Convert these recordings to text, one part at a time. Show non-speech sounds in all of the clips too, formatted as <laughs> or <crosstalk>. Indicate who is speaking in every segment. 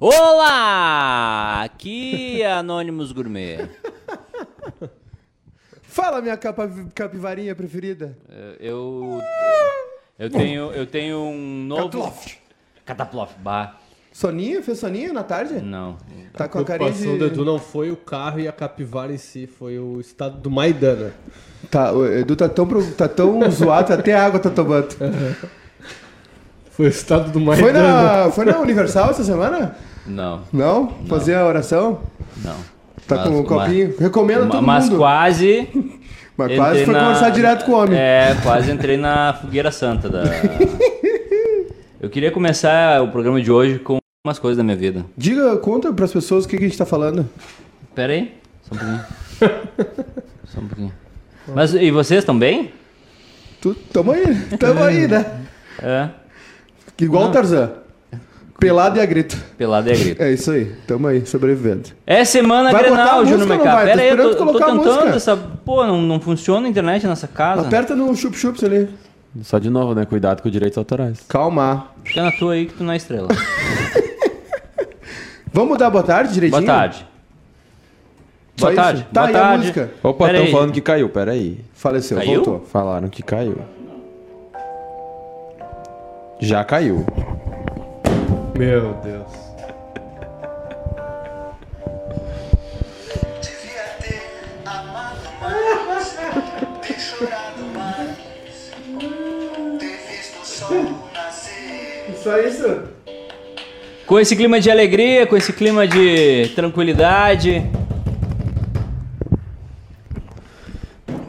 Speaker 1: Olá! Aqui é Anônimos Gourmet.
Speaker 2: Fala, minha capa, capivarinha preferida.
Speaker 1: Eu. Eu tenho, eu tenho um novo.
Speaker 2: Catloft.
Speaker 1: Cataplof. Bah,
Speaker 2: Soninho? Fez soninho na tarde?
Speaker 1: não.
Speaker 2: Tá com a carinha
Speaker 3: preocupação do
Speaker 2: de...
Speaker 3: Edu não foi o carro e a capivara em si, foi o estado do Maidana.
Speaker 2: Tá, o Edu tá tão, pro- tá tão <laughs> zoado, até água tá tomando.
Speaker 3: Foi o estado do
Speaker 2: Foi
Speaker 3: Maidana.
Speaker 2: na, foi na Universal essa semana?
Speaker 1: Não,
Speaker 2: Não? Fazer a oração?
Speaker 1: não.
Speaker 2: Tá
Speaker 1: Mas-
Speaker 2: com o copinho? Recomendo
Speaker 1: mas,
Speaker 2: todo
Speaker 1: mas
Speaker 2: mundo.
Speaker 1: quase.
Speaker 2: Mas quase foi
Speaker 1: na-
Speaker 2: conversar direto com o homem.
Speaker 1: É, quase entrei na fogueira santa da. <laughs> Eu queria começar o programa de hoje com umas coisas da minha vida.
Speaker 2: Diga, conta pras pessoas o que, que a gente tá falando.
Speaker 1: Pera aí, só um pouquinho. <laughs> Só um pouquinho. Mas e vocês bem?
Speaker 2: Tu, tamo aí, tamo aí, né?
Speaker 1: É.
Speaker 2: Igual o Tarzan. Pelado e a grito.
Speaker 1: Pelado é grito.
Speaker 2: É isso aí, tamo aí, sobrevivendo.
Speaker 1: É semana
Speaker 2: Vai botar a
Speaker 1: Grenal,
Speaker 2: música
Speaker 1: Júnior?
Speaker 2: Tô
Speaker 1: Pera aí, eu tô, tô
Speaker 2: colocar a
Speaker 1: tentando
Speaker 2: música.
Speaker 1: essa. Pô, não, não funciona a internet nessa casa.
Speaker 2: Aperta no chup-chups ali.
Speaker 4: Só de novo, né? Cuidado com direitos autorais.
Speaker 2: Calma.
Speaker 1: Fica na tua aí que tu não é estrela. <laughs>
Speaker 2: Vamos dar boa tarde direitinho?
Speaker 1: Boa tarde.
Speaker 2: Só
Speaker 1: Boa
Speaker 2: isso?
Speaker 1: tarde.
Speaker 2: Tá,
Speaker 1: Boa
Speaker 2: e a
Speaker 1: tarde.
Speaker 2: música?
Speaker 4: Opa,
Speaker 1: Pera
Speaker 4: estão
Speaker 1: aí.
Speaker 4: falando que caiu, peraí.
Speaker 2: Faleceu,
Speaker 1: Caiu?
Speaker 2: voltou.
Speaker 4: Falaram que caiu. Já caiu.
Speaker 3: Meu Deus.
Speaker 5: Devia ter amado mais, ter chorado mais, ter visto o sol nascer.
Speaker 2: Só isso?
Speaker 1: Com esse clima de alegria, com esse clima de tranquilidade.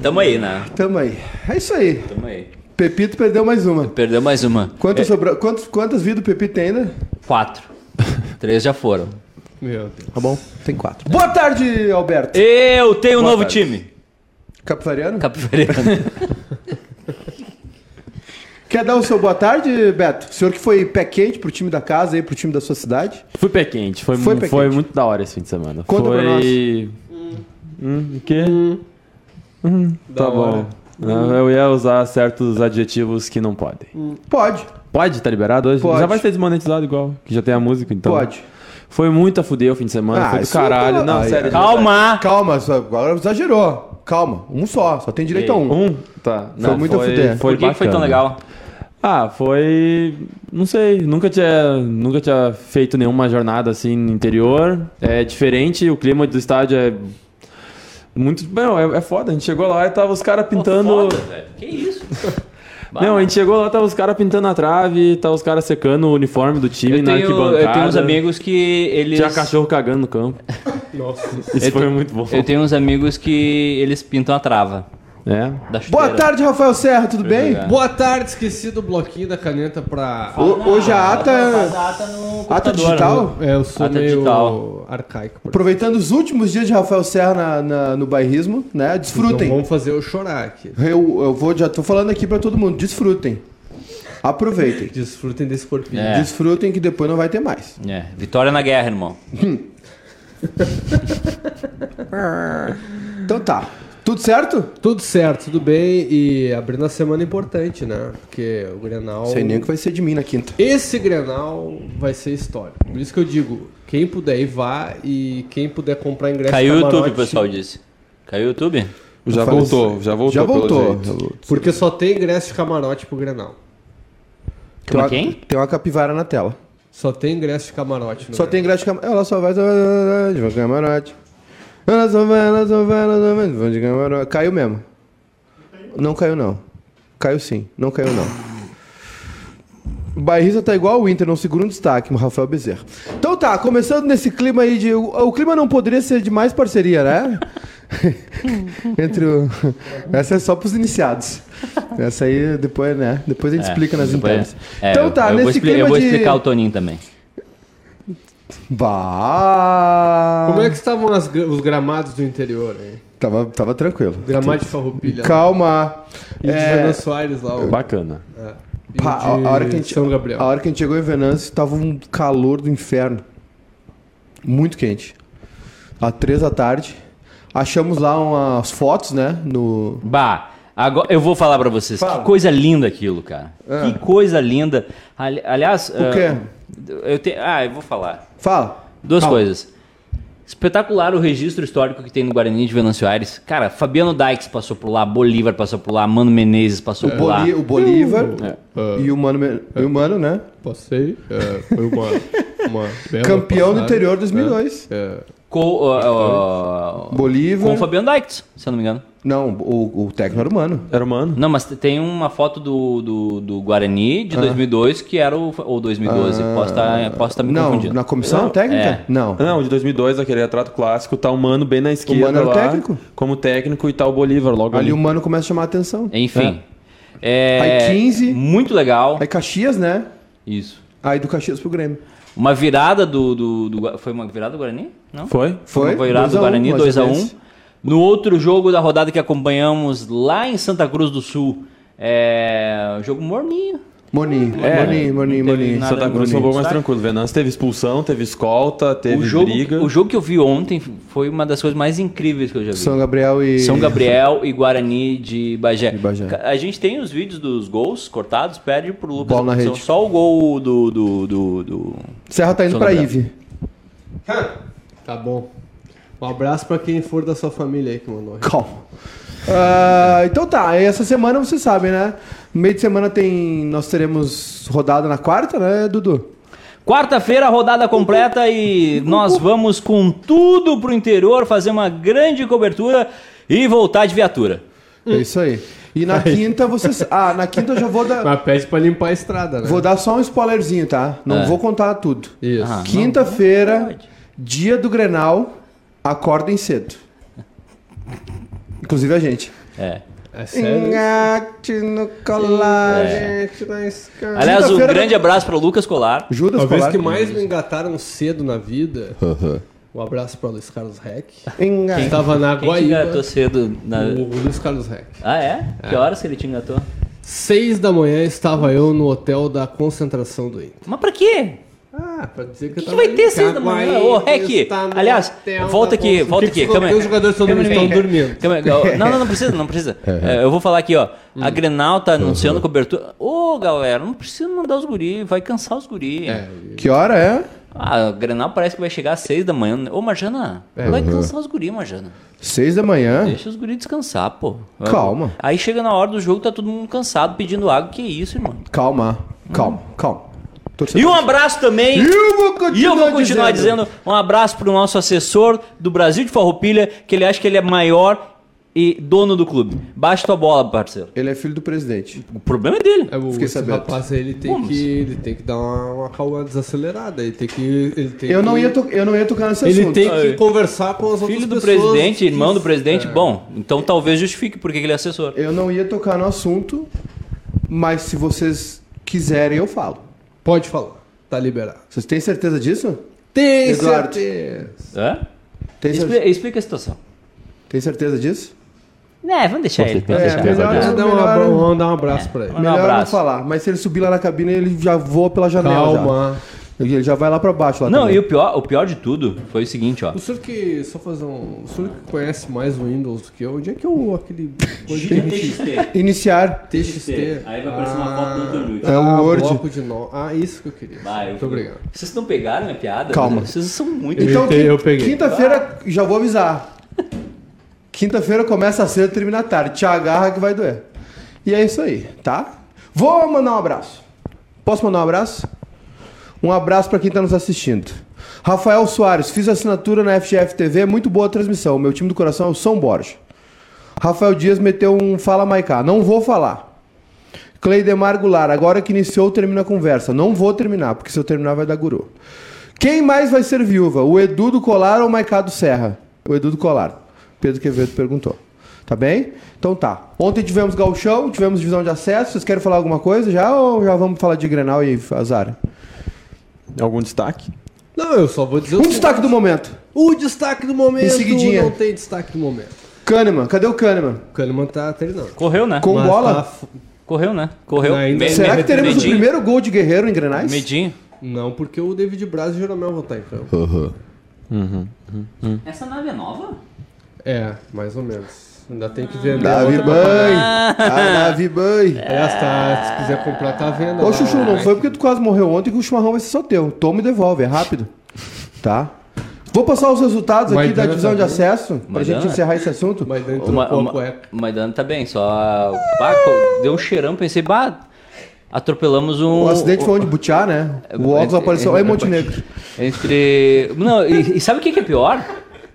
Speaker 1: Tamo aí, né?
Speaker 2: Tamo aí. É isso aí.
Speaker 1: Tamo aí.
Speaker 2: Pepito perdeu mais uma.
Speaker 1: Perdeu mais uma.
Speaker 2: Quantas,
Speaker 1: É,
Speaker 2: sobra... Quantas, quantas vidas o Pepito tem ainda?
Speaker 1: Quatro. <laughs> Três já foram.
Speaker 3: Meu Deus.
Speaker 2: Tá bom, tem quatro. Boa tarde, Alberto.
Speaker 1: Eu tenho um
Speaker 2: Boa
Speaker 1: novo
Speaker 2: tarde.
Speaker 1: time.
Speaker 2: Capivariano?
Speaker 1: Capivariano. <laughs>
Speaker 2: Quer dar o seu boa tarde, Beto? O senhor que foi pé quente pro time da casa aí, pro time da sua cidade.
Speaker 4: Fui pé quente. Foi,
Speaker 2: Foi
Speaker 4: mu-
Speaker 2: pé
Speaker 4: foi
Speaker 2: quente.
Speaker 4: muito da hora esse fim de semana.
Speaker 2: Conta
Speaker 4: foi...
Speaker 2: pra nós.
Speaker 4: Hum, o quê? Hum, tá
Speaker 3: Da
Speaker 4: bom.
Speaker 3: hora.
Speaker 4: Não, Eu ia usar certos adjetivos que não podem.
Speaker 2: Pode,
Speaker 4: Pode? Tá liberado hoje?
Speaker 2: Pode.
Speaker 4: Já vai ser desmonetizado igual, que já tem a música, então.
Speaker 2: pode.
Speaker 4: Foi muito a fuder o fim de semana,
Speaker 2: Ah,
Speaker 4: foi do
Speaker 2: isso
Speaker 4: caralho. Não,
Speaker 2: Ai,
Speaker 4: sério.
Speaker 2: ai.
Speaker 1: Calma!
Speaker 2: Calma, só- agora exagerou. Calma, um só, só tem direito a um.
Speaker 4: Um? Tá.
Speaker 2: Foi muito a fuder.
Speaker 1: Por que, que foi tão
Speaker 4: bacana.
Speaker 1: legal?
Speaker 4: Ah, foi. Não sei, nunca tinha, nunca tinha feito nenhuma jornada assim no interior. É diferente, o clima do estádio é. Muito. Não, é, é foda. A gente chegou lá e tava os caras pintando.
Speaker 1: Foda, velho. Que isso? <laughs>
Speaker 4: não, a gente chegou lá, tava os caras pintando a trave, tava os caras secando o uniforme do time
Speaker 1: eu
Speaker 4: na
Speaker 1: tenho,
Speaker 4: arquibancada.
Speaker 1: eu tenho uns amigos que eles.
Speaker 4: Tinha cachorro cagando no campo. <laughs>
Speaker 3: Nossa.
Speaker 4: Isso
Speaker 1: Eu
Speaker 4: foi
Speaker 1: te-
Speaker 4: muito bom.
Speaker 1: Eu tenho uns amigos que eles pintam a trava
Speaker 4: É.
Speaker 2: Boa tarde, Rafael Serra, tudo bem?
Speaker 1: jogar.
Speaker 3: Boa tarde, esqueci do bloquinho da caneta pra.
Speaker 2: O- hoje a ata.
Speaker 1: A ata no
Speaker 2: Ata digital?
Speaker 3: É, eu sou
Speaker 1: Ata
Speaker 3: meio
Speaker 1: digital.
Speaker 3: arcaico.
Speaker 2: Aproveitando os últimos dias de Rafael Serra na- na- no bairrismo, né?
Speaker 3: Então
Speaker 2: Desfrutem.
Speaker 3: vamos fazer eu chorar aqui.
Speaker 2: Eu, eu vou, já tô falando aqui pra todo mundo, desfrutem. Aproveitem.
Speaker 3: Desfrutem desse corpinho.
Speaker 1: É.
Speaker 2: Desfrutem que depois não vai ter mais.
Speaker 1: É, vitória na guerra, irmão. <laughs>
Speaker 2: Então tá. Tudo certo?
Speaker 3: Tudo certo, tudo bem. E abrindo a semana importante, né? Porque o Grenal.
Speaker 2: Sei nem o que vai ser de mim na quinta.
Speaker 3: Esse Grenal vai ser história. Por isso que eu digo, quem puder ir vá e quem puder comprar ingresso
Speaker 1: Caiu o
Speaker 3: camarote,
Speaker 1: YouTube, o pessoal disse. Caiu o YouTube?
Speaker 4: Já voltou, já voltou.
Speaker 2: Já
Speaker 4: pelo
Speaker 2: voltou.
Speaker 4: jeito.
Speaker 3: Porque só tem ingresso de camarote pro Grenal.
Speaker 2: Tem uma,
Speaker 1: quem?
Speaker 2: tem uma capivara na tela.
Speaker 3: Só tem ingresso de camarote. no
Speaker 2: Só tem
Speaker 3: Grenal.
Speaker 2: ingresso de camarote. Ela só vai de camarote. Ela só vai, ela só vai, ela só vai vão de camarote. Caiu mesmo. Não caiu, não. Caiu sim. Não caiu, não. O bairrista tá igual o Inter, não segura um destaque, o Rafael Bezerra. Então tá, começando nesse clima aí de. O, o clima não poderia ser de mais parceria, né? <laughs> Entre o. Essa é só pros iniciados. Essa aí depois, né? Depois a gente
Speaker 1: É,
Speaker 2: explica nas internas.
Speaker 1: é,
Speaker 2: então
Speaker 1: eu-
Speaker 2: tá,
Speaker 1: eu vou
Speaker 2: nesse
Speaker 1: expli-
Speaker 2: clima
Speaker 1: Eu vou
Speaker 2: de.
Speaker 1: explicar o Toninho também.
Speaker 2: Bah!
Speaker 3: Como é que estavam as os gramados do interior aí?
Speaker 2: Tava, tava tranquilo.
Speaker 3: Gramado de Farroupilha.
Speaker 2: Calma.
Speaker 3: E de
Speaker 2: É,
Speaker 3: Fernando Soares lá.
Speaker 4: Bacana.
Speaker 3: é.
Speaker 2: Pá, a,
Speaker 3: de
Speaker 2: hora que a, gente,
Speaker 3: São Gabriel.
Speaker 2: a hora que a gente chegou em Venâncio, tava um calor do inferno. Muito quente. Às três da tarde. Achamos lá umas fotos, né? No.
Speaker 1: Bah, agora eu vou falar pra vocês.
Speaker 2: Fala.
Speaker 1: Que coisa linda aquilo, cara.
Speaker 2: É.
Speaker 1: Que coisa linda. Ali- aliás,
Speaker 2: O quê?
Speaker 1: Eu te... Ah, eu vou falar.
Speaker 2: Fala.
Speaker 1: Duas
Speaker 2: Fala.
Speaker 1: coisas. Espetacular o registro histórico que tem no Guarani de Venâncio Aires. Cara, Fabiano Dykes passou por lá, Bolívar passou por lá, Mano Menezes passou por lá.
Speaker 2: O Bolívar
Speaker 3: É.
Speaker 2: e o Mano, Me- e o Mano, né?
Speaker 3: Passei. é, foi uma, uma
Speaker 2: Campeão do interior 2002.
Speaker 3: É,
Speaker 1: Com, ó, ó,
Speaker 2: Bolívar.
Speaker 1: com o Fabiano Dykes, se eu não me engano.
Speaker 2: Não, o, o técnico era o Mano.
Speaker 4: Era humano?
Speaker 1: Não, mas tem uma foto do, do, do Guarani de 2002 que era o. Ou 2012, posso estar posso tá me
Speaker 2: não,
Speaker 1: confundindo.
Speaker 2: na comissão
Speaker 4: Não,
Speaker 2: técnica?
Speaker 1: é.
Speaker 2: Não.
Speaker 4: Não, de 2002, aquele retrato clássico, tá o Mano bem na esquerda
Speaker 2: Mano era o
Speaker 4: lá,
Speaker 2: técnico?
Speaker 4: como técnico e tá o Bolívar logo
Speaker 2: Ali
Speaker 4: ali.
Speaker 2: o Mano começa a chamar a atenção.
Speaker 1: Enfim. É.
Speaker 2: Aí 15.
Speaker 1: Muito legal.
Speaker 2: Aí Caxias, né?
Speaker 1: Isso.
Speaker 2: Aí do Caxias pro Grêmio.
Speaker 1: Uma virada do, do, do Foi uma virada do Guarani? Não?
Speaker 4: Foi?
Speaker 2: Foi?
Speaker 1: Uma virada
Speaker 2: 2
Speaker 1: do
Speaker 2: a 1,
Speaker 1: Guarani,
Speaker 2: mais
Speaker 1: 2x1.
Speaker 2: uma vez.
Speaker 1: No outro jogo da rodada que acompanhamos lá em Santa Cruz do Sul, é. Jogo morninho.
Speaker 2: Moninho,
Speaker 4: É,
Speaker 1: nada
Speaker 4: Santa Cruz foi um pouco mais tranquilo. Venâncio teve expulsão, teve escolta, teve
Speaker 1: O jogo,
Speaker 4: briga.
Speaker 1: o jogo que eu vi ontem foi uma das coisas mais incríveis que eu já vi.
Speaker 2: São Gabriel e.
Speaker 1: São Gabriel e Guarani de Bagé.
Speaker 2: De Bagé.
Speaker 1: A gente tem os vídeos dos gols cortados, perde pro Lucas.
Speaker 2: Bola na
Speaker 1: São
Speaker 2: rede.
Speaker 1: só o gol do. do, do, do-
Speaker 2: Serra tá indo
Speaker 1: São
Speaker 2: pra. Ive.
Speaker 3: Tá bom. Um abraço pra quem for da sua família aí que mandou.
Speaker 2: Calma. Ah, então tá, essa semana vocês sabem, né? No meio de semana tem. Nós teremos rodada na quarta, né, Dudu?
Speaker 1: Quarta-feira, rodada completa e nós vamos com tudo pro interior fazer uma grande cobertura e voltar de viatura.
Speaker 2: É isso aí. E na <laughs> quinta vocês. Ah, na quinta eu já vou dar.
Speaker 3: Mas pede pra limpar a estrada, né?
Speaker 2: Vou dar só um spoilerzinho, tá? Não
Speaker 1: É.
Speaker 2: vou contar tudo.
Speaker 3: Isso.
Speaker 1: Ah.
Speaker 2: Quinta-feira, dia do Grenal, acordem cedo. Inclusive a gente.
Speaker 1: É.
Speaker 3: É sério?
Speaker 2: Engate no colar.
Speaker 3: Gente, na escada.
Speaker 1: Aliás, um
Speaker 2: Quinta-feira-
Speaker 1: grande abraço para o Lucas Colar.
Speaker 2: Judas
Speaker 3: Talvez
Speaker 2: colar.
Speaker 3: que mais me engataram cedo na vida. Um abraço para Luiz Carlos Reck.
Speaker 2: Engate.
Speaker 3: Estava na
Speaker 1: Quem te
Speaker 3: Guaíba.
Speaker 1: engatou cedo? Na...
Speaker 3: O Luiz Carlos Reck.
Speaker 1: Ah, é? Que horas que ele te engatou?
Speaker 3: Seis da manhã estava eu no hotel da concentração do Inter.
Speaker 1: Mas pra quê?
Speaker 3: Ah, pra dizer que
Speaker 1: O que, que vai ter seis da manhã? Ô, Rec, aliás, volta aqui, volta aqui.
Speaker 3: Calma
Speaker 1: Câmera,
Speaker 3: Os jogadores estão
Speaker 1: câmera
Speaker 3: estão
Speaker 1: minha.
Speaker 3: dormindo.
Speaker 1: Câmera- Não, não, não precisa, não precisa. <laughs> É, eu vou falar aqui, ó. A Grenal tá anunciando cobertura. Ô, galera, não precisa mandar os guri, vai cansar os guri.
Speaker 3: É,
Speaker 2: Que hora é?
Speaker 1: Ah, a Grenal parece que vai chegar às seis da manhã. Ô, Marjana, vai cansar os guri, Marjana.
Speaker 2: Seis da manhã.
Speaker 1: Deixa os guri descansar, pô.
Speaker 2: Calma.
Speaker 1: Aí chega na hora do jogo, tá todo mundo cansado pedindo água. Que isso, irmão?
Speaker 2: Calma, calma, calma.
Speaker 1: E um abraço também.
Speaker 2: Eu vou continuar,
Speaker 1: E eu vou continuar dizendo. um abraço pro nosso assessor do Brasil de Farroupilha, que ele acha que ele é maior e dono do clube. Baixa tua bola, parceiro.
Speaker 2: Ele é filho do presidente.
Speaker 1: O problema é dele.
Speaker 3: É, o,
Speaker 2: Fiquei sabendo.
Speaker 3: rapaz ele tem,
Speaker 1: Vamos.
Speaker 3: que, ele tem que dar uma, uma calma desacelerada. Ele tem que. Ele tem
Speaker 2: Eu não,
Speaker 3: que,
Speaker 2: ia to- eu não ia tocar nesse
Speaker 3: Ele
Speaker 2: assunto.
Speaker 3: tem que
Speaker 1: Aí.
Speaker 3: conversar com as
Speaker 1: Filho
Speaker 3: outras
Speaker 1: do
Speaker 3: pessoas.
Speaker 1: presidente, irmão do presidente,
Speaker 3: É.
Speaker 1: bom, então talvez justifique porque ele é assessor.
Speaker 2: Eu não ia tocar no assunto, mas se vocês quiserem, eu falo.
Speaker 3: Pode falar. Tá liberado.
Speaker 2: Vocês têm certeza disso?
Speaker 3: Tem
Speaker 2: Eduardo.
Speaker 3: certeza.
Speaker 1: Hã?
Speaker 2: Tem,
Speaker 1: explica a situação.
Speaker 2: tem certeza disso?
Speaker 1: É, vamos deixar ele. Vamos
Speaker 2: É,
Speaker 1: deixar ele.
Speaker 2: melhor-
Speaker 3: Vamos dar, um
Speaker 2: melhor-
Speaker 3: vamos dar um abraço pra ele.
Speaker 1: Manda um
Speaker 2: Melhor não
Speaker 1: abraço.
Speaker 2: falar. Mas se ele subir lá na cabine, ele já voa pela janela.
Speaker 3: Calma.
Speaker 2: Já. Ele já vai lá pra baixo. Lá
Speaker 1: Não,
Speaker 2: também.
Speaker 1: e o pior, o pior de tudo foi o seguinte, ó.
Speaker 3: O senhor que. Só fazer um. O senhor que conhece mais o Windows do que eu, onde é que eu. aquele. a gente-
Speaker 2: Iniciar.
Speaker 3: TXT.
Speaker 1: Aí vai aparecer uma foto do Antônio.
Speaker 2: É o
Speaker 3: ah,
Speaker 2: Word.
Speaker 3: bloco de nó. Ah, isso que eu queria.
Speaker 1: Vai, eu-
Speaker 3: Muito obrigado.
Speaker 1: Vocês não pegaram minha piada?
Speaker 2: Calma.
Speaker 1: Vocês são muito.
Speaker 2: Então, quinta-feira, já vou avisar. Quinta-feira começa cedo, termina tarde. Te agarra que vai doer. E é isso aí, tá? Vou mandar um abraço. Posso mandar um abraço? Um abraço pra quem tá nos assistindo. Rafael Soares, fiz assinatura na FGF TV, muito boa transmissão. Meu time do coração é o São Borja. Rafael Dias meteu um Fala Maicá. Não vou falar. Cleidemar Goulart, agora que iniciou, termina a conversa. Não vou terminar, porque se eu terminar vai dar guru. Quem mais vai ser viúva? O Edu do Colar ou o Maicá do Serra? O Edu do Colar. Pedro Quevedo perguntou. Tá bem? Então tá. Ontem tivemos gauchão, tivemos divisão de acesso. Vocês querem falar alguma coisa já ou já vamos falar de Grenal e azar?
Speaker 4: Algum destaque?
Speaker 3: Não, eu só vou dizer
Speaker 2: Um destaque do momento.
Speaker 3: O destaque do momento.
Speaker 2: Em seguidinha.
Speaker 3: Não tem destaque do momento.
Speaker 2: Kahneman. Cadê o Kahneman?
Speaker 3: O Kahneman tá treinando.
Speaker 1: Correu, né?
Speaker 2: Com
Speaker 3: Mas
Speaker 2: bola?
Speaker 3: tá f-
Speaker 1: Correu, né? Correu.
Speaker 3: Ainda-
Speaker 1: Me-
Speaker 2: Será
Speaker 1: me-
Speaker 2: que teremos o
Speaker 1: medinho,
Speaker 2: primeiro gol de Guerreiro em Grenais?
Speaker 1: Medinho.
Speaker 3: Não, porque o David Braz e o Jeromel vão estar em campo.
Speaker 1: Essa nave é nova?
Speaker 3: É, mais ou menos. Ainda tem que vender.
Speaker 2: Davi
Speaker 3: pagar.
Speaker 2: Ah, Davi Banho.
Speaker 3: É, se, tá- se quiser comprar, tá à venda.
Speaker 2: Ô. Chuchu, não foi porque tu quase morreu ontem que o chimarrão vai ser só teu. Toma e devolve, é rápido. Tá? Vou passar os resultados aqui
Speaker 3: Maidana
Speaker 2: da divisão
Speaker 3: tá
Speaker 2: de
Speaker 3: bem.
Speaker 2: acesso, pra
Speaker 1: Maidana?
Speaker 2: gente encerrar esse assunto.
Speaker 3: Mas daí
Speaker 1: O, Ma-
Speaker 3: a
Speaker 1: o Ma- o Maidana tá bem, só. Bah, co- deu um cheirão, pensei, bah, atropelamos um.
Speaker 2: O acidente foi onde? Butiá, né? O óculos apareceu lá em Montenegro.
Speaker 1: Entre. Não, e, e sabe o que, que é pior?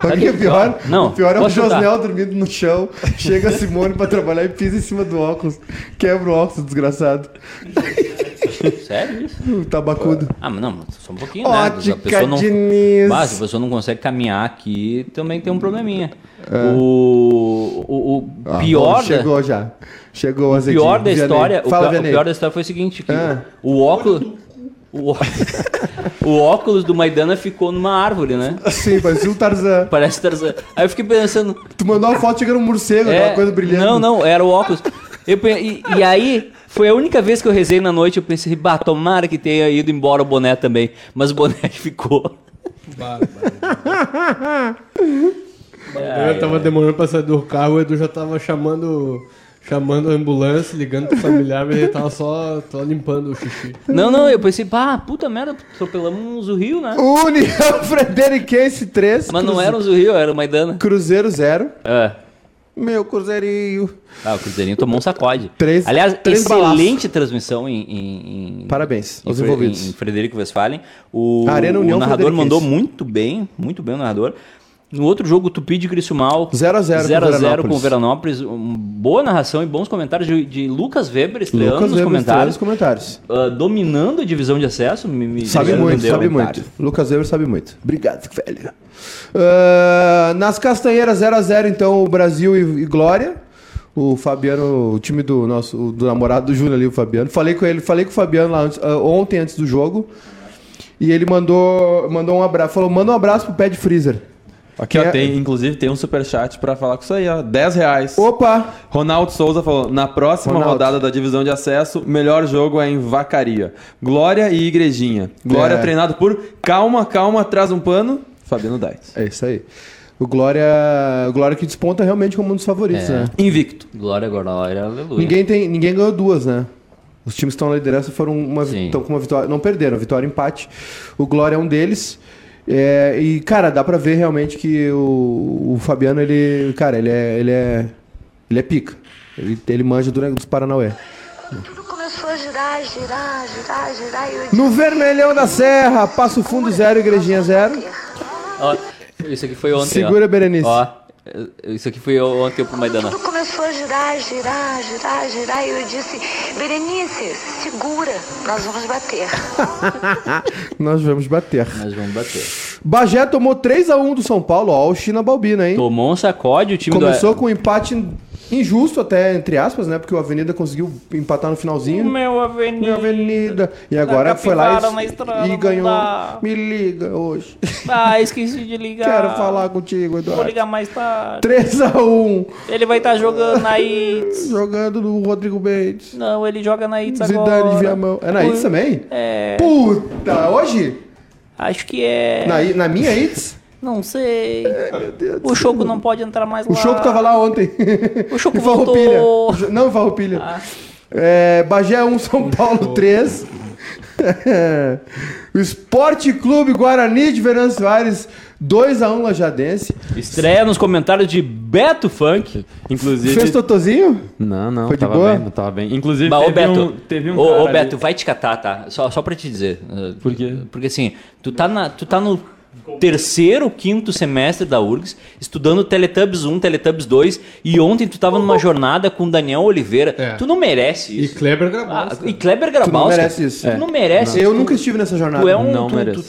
Speaker 2: Sabe o que é pior?
Speaker 1: Não,
Speaker 2: o pior é o. Josnel dormindo no chão. <laughs> Chega a Simone pra trabalhar e pisa em cima do óculos. Quebra o óculos, desgraçado. <laughs>
Speaker 1: Sério isso?
Speaker 2: O tabacudo.
Speaker 1: Ah, mas não, só um pouquinho, né?
Speaker 2: Ótica
Speaker 1: A pessoa não,
Speaker 2: Diniz.
Speaker 1: Bah, se a pessoa não consegue caminhar aqui, também tem um probleminha. O, o, o
Speaker 2: Ah,
Speaker 1: pior
Speaker 2: bom, Chegou já. Chegou o
Speaker 1: o pior da história, o
Speaker 2: Fala,
Speaker 1: pior, o pior da história foi o seguinte, que
Speaker 2: Ah.
Speaker 1: o óculos o, <laughs> o óculos do Maidana ficou numa árvore, né?
Speaker 2: Sim, parecia um Tarzan.
Speaker 1: Parece Tarzan. Aí eu fiquei pensando,
Speaker 2: Tu mandou uma foto chegando um morcego,
Speaker 1: é,
Speaker 2: aquela coisa brilhando.
Speaker 1: não, não, era o óculos. Eu, pe- e, e aí foi a única vez que eu rezei na noite, eu pensei, bah, tomara que tenha ido embora o boné também, mas o boné <laughs> ficou. <laughs>
Speaker 3: Eu tava demorando pra sair do carro, o Edu já tava chamando, chamando a ambulância, ligando pro familiar, mas ele tava só, só limpando o xixi.
Speaker 1: Não, não, eu pensei, pá, puta merda, atropelamos o Rio, né?
Speaker 2: União <laughs> Frederiquense 3.
Speaker 1: Mas não era o Rio, era o Maidana.
Speaker 2: Cruzeiro 0.
Speaker 1: É.
Speaker 2: Meu Cruzeirinho.
Speaker 1: Ah, o Cruzeirinho tomou um sacode.
Speaker 2: Três-
Speaker 1: Aliás,
Speaker 2: três
Speaker 1: excelente transmissão em, em- em-
Speaker 2: Parabéns
Speaker 1: em
Speaker 2: aos envolvidos.
Speaker 1: Em Frederico Westphalen. O,
Speaker 2: Arena União
Speaker 1: o narrador mandou muito bem, muito bem o narrador. No outro jogo, Tupi de Criciúmal.
Speaker 2: 0 a 0 com
Speaker 1: 0 a 0 com o Veranópolis. Um, boa narração e bons comentários de, de Lucas Weber estreando
Speaker 2: Lucas
Speaker 1: nos
Speaker 2: Weber
Speaker 1: comentários.
Speaker 2: comentários.
Speaker 1: ah, dominando a divisão de acesso. Me, me-
Speaker 2: Sabe muito, sabe
Speaker 1: comentário.
Speaker 2: muito. Lucas Weber sabe muito. Obrigado, velho. Ah, nas Castanheiras 0x0, então, o Brasil e, e Glória. O Fabiano, o time do nosso do namorado do Júnior ali, o Fabiano. Falei com ele, falei com o Fabiano lá antes- ah, ontem antes do jogo. E ele mandou, mandou um abraço. Falou: manda um abraço pro pé de freezer.
Speaker 4: Aqui, ó,
Speaker 2: É.
Speaker 4: tem, inclusive, tem um superchat pra falar com isso aí, ó. 10 reais.
Speaker 2: Opa!
Speaker 4: Ronaldo Souza falou: na próxima
Speaker 2: Ronaldo.
Speaker 4: rodada da divisão de acesso, melhor jogo é em Vacaria. Glória e Igrejinha. Glória
Speaker 2: É.
Speaker 4: treinado por Calma, Calma, traz um pano. Fabiano Dais.
Speaker 2: É isso aí. O Glória, o Glória que desponta realmente como um dos favoritos,
Speaker 1: É.
Speaker 2: né?
Speaker 4: Invicto.
Speaker 1: Glória, glória, aleluia.
Speaker 2: Ninguém, tem, ninguém ganhou duas, né? Os times que estão na liderança foram uma, estão com uma vitória. Não perderam, vitória e empate. O Glória é um deles. É, e, cara, dá pra ver realmente que o, o Fabiano, ele. Cara, ele é. Ele é, ele é pica. Ele, ele manja do, dos Paranauê.
Speaker 6: Tudo começou a girar, girar, girar, girar. E eu
Speaker 2: No Vermelhão da Serra, Passo Fundo zero, Igrejinha zero.
Speaker 1: Ó, isso aqui foi ontem.
Speaker 2: Segura,
Speaker 1: ó.
Speaker 2: Berenice.
Speaker 1: Ó, isso aqui foi ontem pro Maidana.
Speaker 6: Tudo começou a girar, girar, girar, girar. E eu disse, Berenice, segura, nós vamos bater. <laughs>
Speaker 2: Nós vamos bater.
Speaker 1: Nós vamos bater.
Speaker 2: Bagé tomou 3x1 do São Paulo. Ó, o China Balbina, hein?
Speaker 1: Tomou um sacode, o time
Speaker 2: Começou
Speaker 1: do.
Speaker 2: com um empate injusto até, entre aspas, né? Porque o Avenida conseguiu empatar no finalzinho.
Speaker 1: Meu avenida.
Speaker 2: Minha avenida. E agora foi lá e, e ganhou. Me liga hoje.
Speaker 1: Ah, esqueci de <laughs> ligar.
Speaker 2: Quero falar contigo,
Speaker 1: Vou
Speaker 2: Eduardo.
Speaker 1: ligar mais tarde.
Speaker 2: 3x1.
Speaker 1: Ele vai estar jogando na ITS.
Speaker 2: Jogando no Rodrigo Bates.
Speaker 1: Não, ele joga na ITS agora.
Speaker 2: Zidane de Viamão. É na ITS também?
Speaker 1: É.
Speaker 2: Puta, hoje?
Speaker 1: Acho que é.
Speaker 2: Na, na minha ITS?
Speaker 1: Não sei.
Speaker 2: Meu Deus do
Speaker 1: O. Choco não pode entrar mais lá.
Speaker 2: O Choco tava lá ontem.
Speaker 1: O Choco <laughs> voltou.
Speaker 2: O Não, Farroupilha.
Speaker 1: Ah.
Speaker 2: É, Bagé 1, São Paulo 3. <laughs> o Esporte Clube Guarani de Venâncio Soares 2x1 Lajadense.
Speaker 1: Estreia nos comentários de Beto Funk.
Speaker 4: Inclusive.
Speaker 2: Fez Totozinho?
Speaker 4: Não, não,
Speaker 2: Foi de
Speaker 4: tava
Speaker 2: boa?
Speaker 4: bem, não tava bem. Inclusive,
Speaker 1: Bah, ô
Speaker 4: teve,
Speaker 1: Beto,
Speaker 4: um, teve um
Speaker 1: ô,
Speaker 4: cara
Speaker 1: ô,
Speaker 4: ali-
Speaker 1: Beto, vai te catar, tá? Só, só pra te dizer.
Speaker 4: Por quê?
Speaker 1: Porque assim, tu tá, na, tu tá no terceiro, quinto semestre da URGS, estudando Teletubbies 1, Teletubbies 2, e ontem tu tava numa jornada com Daniel Oliveira.
Speaker 3: É.
Speaker 1: Tu não merece
Speaker 3: E
Speaker 1: isso.
Speaker 3: Kleber
Speaker 1: Ah,
Speaker 3: Grabowska.
Speaker 1: e Kleber Grabowska.
Speaker 2: merece isso.
Speaker 1: Tu não merece
Speaker 2: Eu
Speaker 1: isso.
Speaker 2: nunca estive nessa jornada.
Speaker 1: Tu é um.
Speaker 4: Não
Speaker 1: tu,
Speaker 4: mereço.
Speaker 1: tu,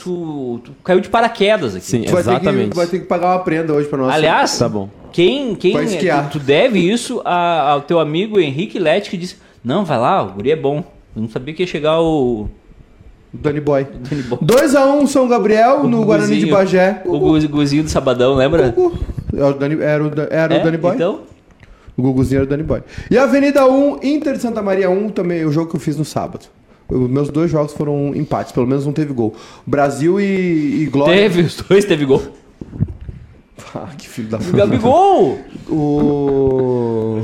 Speaker 1: tu- tu caiu de paraquedas aqui.
Speaker 4: Sim,
Speaker 2: Tu vai, ter que,
Speaker 4: exatamente.
Speaker 2: tu vai ter que pagar uma prenda hoje pra nós.
Speaker 1: Aliás,
Speaker 4: Tá bom.
Speaker 1: quem, quem
Speaker 2: esquiar.
Speaker 1: tu, tu deve isso a- ao teu amigo Henrique Lete que disse: Não, vai lá, o guri é bom. Eu não sabia que ia chegar o.
Speaker 2: Dani Boy.
Speaker 1: Dani Boy.
Speaker 2: 2x1 São Gabriel
Speaker 1: O
Speaker 2: no Guarani de
Speaker 1: Guguzinho.
Speaker 2: Bagé.
Speaker 1: O Gu- Guzinho do Sabadão, lembra?
Speaker 2: Era o Dani, era o, era
Speaker 1: É,
Speaker 2: o Dani Boy?
Speaker 1: Então,
Speaker 2: O Guguzinho era o Dani Boy. E Avenida 1, Inter de Santa Maria 1, também o jogo que eu fiz no sábado. Os meus dois jogos foram empates, pelo menos não teve gol. Brasil e, e Glória.
Speaker 1: teve, os dois teve gol. <laughs>
Speaker 2: Ah, que filho da puta.
Speaker 1: Gabigol!
Speaker 2: O.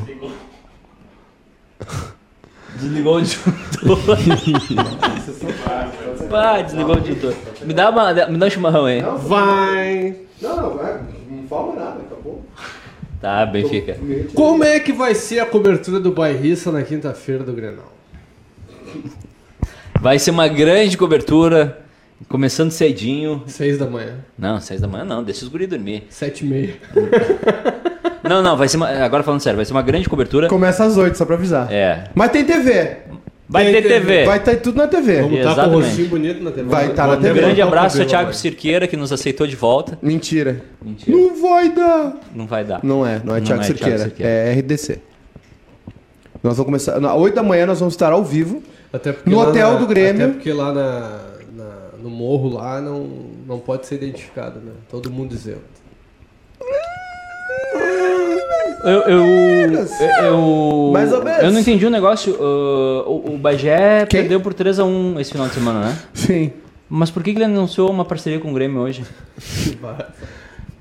Speaker 1: Desligou o disjuntor. <laughs> Pá, desligou o disjuntor. Me dá, uma, me dá um chimarrão aí.
Speaker 3: Vai!
Speaker 2: Não, não, vai. Não fala nada, acabou.
Speaker 1: Tá, Benfica.
Speaker 3: Como é que vai ser a cobertura do bairrista na quinta-feira do Grenal?
Speaker 1: Vai ser uma grande cobertura. Começando cedinho.
Speaker 3: Seis da manhã,
Speaker 1: Não, seis da manhã não, deixa os guri dormir.
Speaker 3: sete e meia. <laughs>
Speaker 1: Não, não, vai ser uma. Agora falando sério, vai ser uma grande cobertura.
Speaker 2: Começa às 8, só pra avisar.
Speaker 1: É.
Speaker 2: Mas tem TV.
Speaker 1: Vai
Speaker 3: Tem
Speaker 1: ter
Speaker 3: TV.
Speaker 1: TV.
Speaker 2: Vai estar tudo na TV.
Speaker 3: Vamos estar com o
Speaker 1: Exatamente.
Speaker 3: rostinho bonito na TV.
Speaker 2: Vai tá na TV.
Speaker 1: Um grande abraço ao Thiago. Cirqueira que nos aceitou de volta.
Speaker 2: Mentira.
Speaker 1: Mentira.
Speaker 2: Não vai dar.
Speaker 1: Não vai dar.
Speaker 2: Não é, não é
Speaker 1: Não
Speaker 2: Thiago
Speaker 1: é
Speaker 2: Cerqueira.
Speaker 1: Thiago Cerqueira.
Speaker 2: É RDC. Nós vamos começar. Às 8 da manhã nós vamos estar ao vivo.
Speaker 3: Até porque
Speaker 2: No hotel
Speaker 3: na-
Speaker 2: do Grêmio.
Speaker 3: Até porque lá na, na- no morro lá não, não pode ser identificado, né? Todo mundo isento.
Speaker 1: Eu, eu, eu,
Speaker 2: Mais ou menos.
Speaker 1: eu não entendi o negócio. uh, o, o Bagé
Speaker 2: Quem?
Speaker 1: perdeu por 3x1 esse final de semana, né?
Speaker 2: Sim.
Speaker 1: Mas por que, que ele anunciou uma parceria com o Grêmio hoje? <laughs>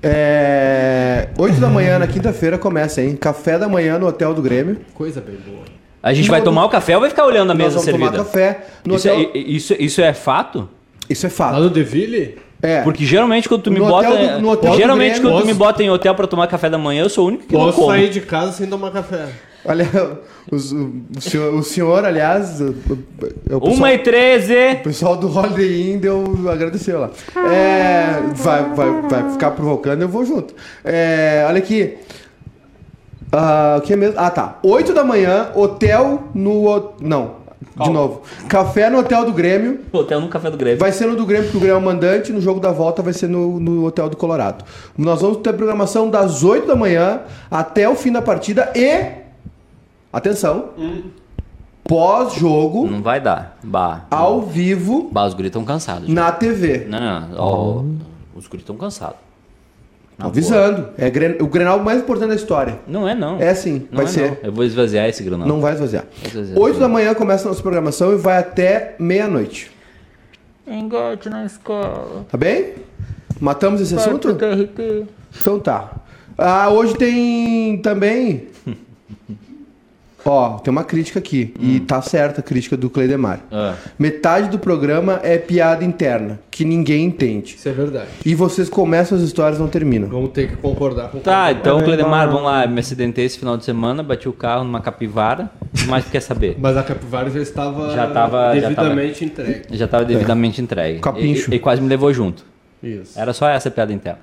Speaker 2: É... 8 da manhã na quinta-feira começa, hein? Café da manhã no hotel do Grêmio.
Speaker 3: Coisa bem boa.
Speaker 1: A gente vai tomar o café ou vai ficar olhando a
Speaker 2: Nós
Speaker 1: mesa
Speaker 2: vamos
Speaker 1: servida?
Speaker 2: tomar café no
Speaker 1: Isso,
Speaker 2: hotel.
Speaker 1: é, isso, isso é fato?
Speaker 2: Isso é
Speaker 3: Lá
Speaker 2: fato.
Speaker 3: no Deville?
Speaker 2: É.
Speaker 1: Porque geralmente quando tu me
Speaker 2: No
Speaker 1: bota.
Speaker 2: hotel do- no hotel
Speaker 1: geralmente quando tu me
Speaker 3: posso-
Speaker 1: bota em hotel pra tomar café da manhã, eu sou o único que não
Speaker 3: Posso sair de casa sem tomar café.
Speaker 2: Olha, o, o senhor, o senhor, aliás, o, o,
Speaker 1: Uma e treze!
Speaker 2: O pessoal do Holiday Inn deu, agradeceu lá. É, vai, vai, vai ficar provocando, eu vou junto. É, olha aqui. Ah, o que é mesmo? Ah, tá. 8 da manhã, hotel no. ho- Não, de novo. Café no hotel do Grêmio.
Speaker 1: Hotel no café do Grêmio.
Speaker 2: Vai ser no do Grêmio, porque o Grêmio é o mandante. No jogo da volta vai ser no, no hotel do Colorado. Nós vamos ter programação das 8 da manhã até o fim da partida e. Atenção! Pós-jogo,
Speaker 1: Não vai dar. Bah.
Speaker 2: ao vivo,
Speaker 1: Bah, os guris estão cansados. já.
Speaker 2: na TV.
Speaker 1: Não, não, ó, os guris estão cansados. Boa.
Speaker 2: Avisando. É o Grenal mais importante da história.
Speaker 1: Não é não.
Speaker 2: É sim,
Speaker 1: Não
Speaker 2: vai
Speaker 1: é,
Speaker 2: ser.
Speaker 1: não. Eu vou esvaziar esse granão.
Speaker 2: Não vai esvaziar. 8 da manhã começa a nossa programação e vai até meia-noite.
Speaker 1: Engote na escola.
Speaker 2: Tá bem? Matamos esse assunto?
Speaker 1: TRT.
Speaker 2: Então tá. Ah, hoje tem também. <laughs> Ó, tem uma crítica aqui. E tá certa a crítica do Cleidemar.
Speaker 1: Ah.
Speaker 2: Metade do programa é piada interna, que ninguém entende.
Speaker 3: Isso é verdade.
Speaker 2: E vocês começam as histórias e não terminam.
Speaker 3: Vamos ter que concordar com o
Speaker 1: Tá,
Speaker 3: Cleber.
Speaker 1: então, Cledemar, vamos lá. Me acidentei esse final de semana, bati o carro numa capivara. Mas tu quer saber?
Speaker 3: Mas a Capivara já estava
Speaker 1: Já tava- já
Speaker 3: devidamente entregue.
Speaker 1: Já estava devidamente entregue.
Speaker 2: Capincho.
Speaker 1: E, e quase me levou junto.
Speaker 3: Isso.
Speaker 1: Era só essa a piada interna.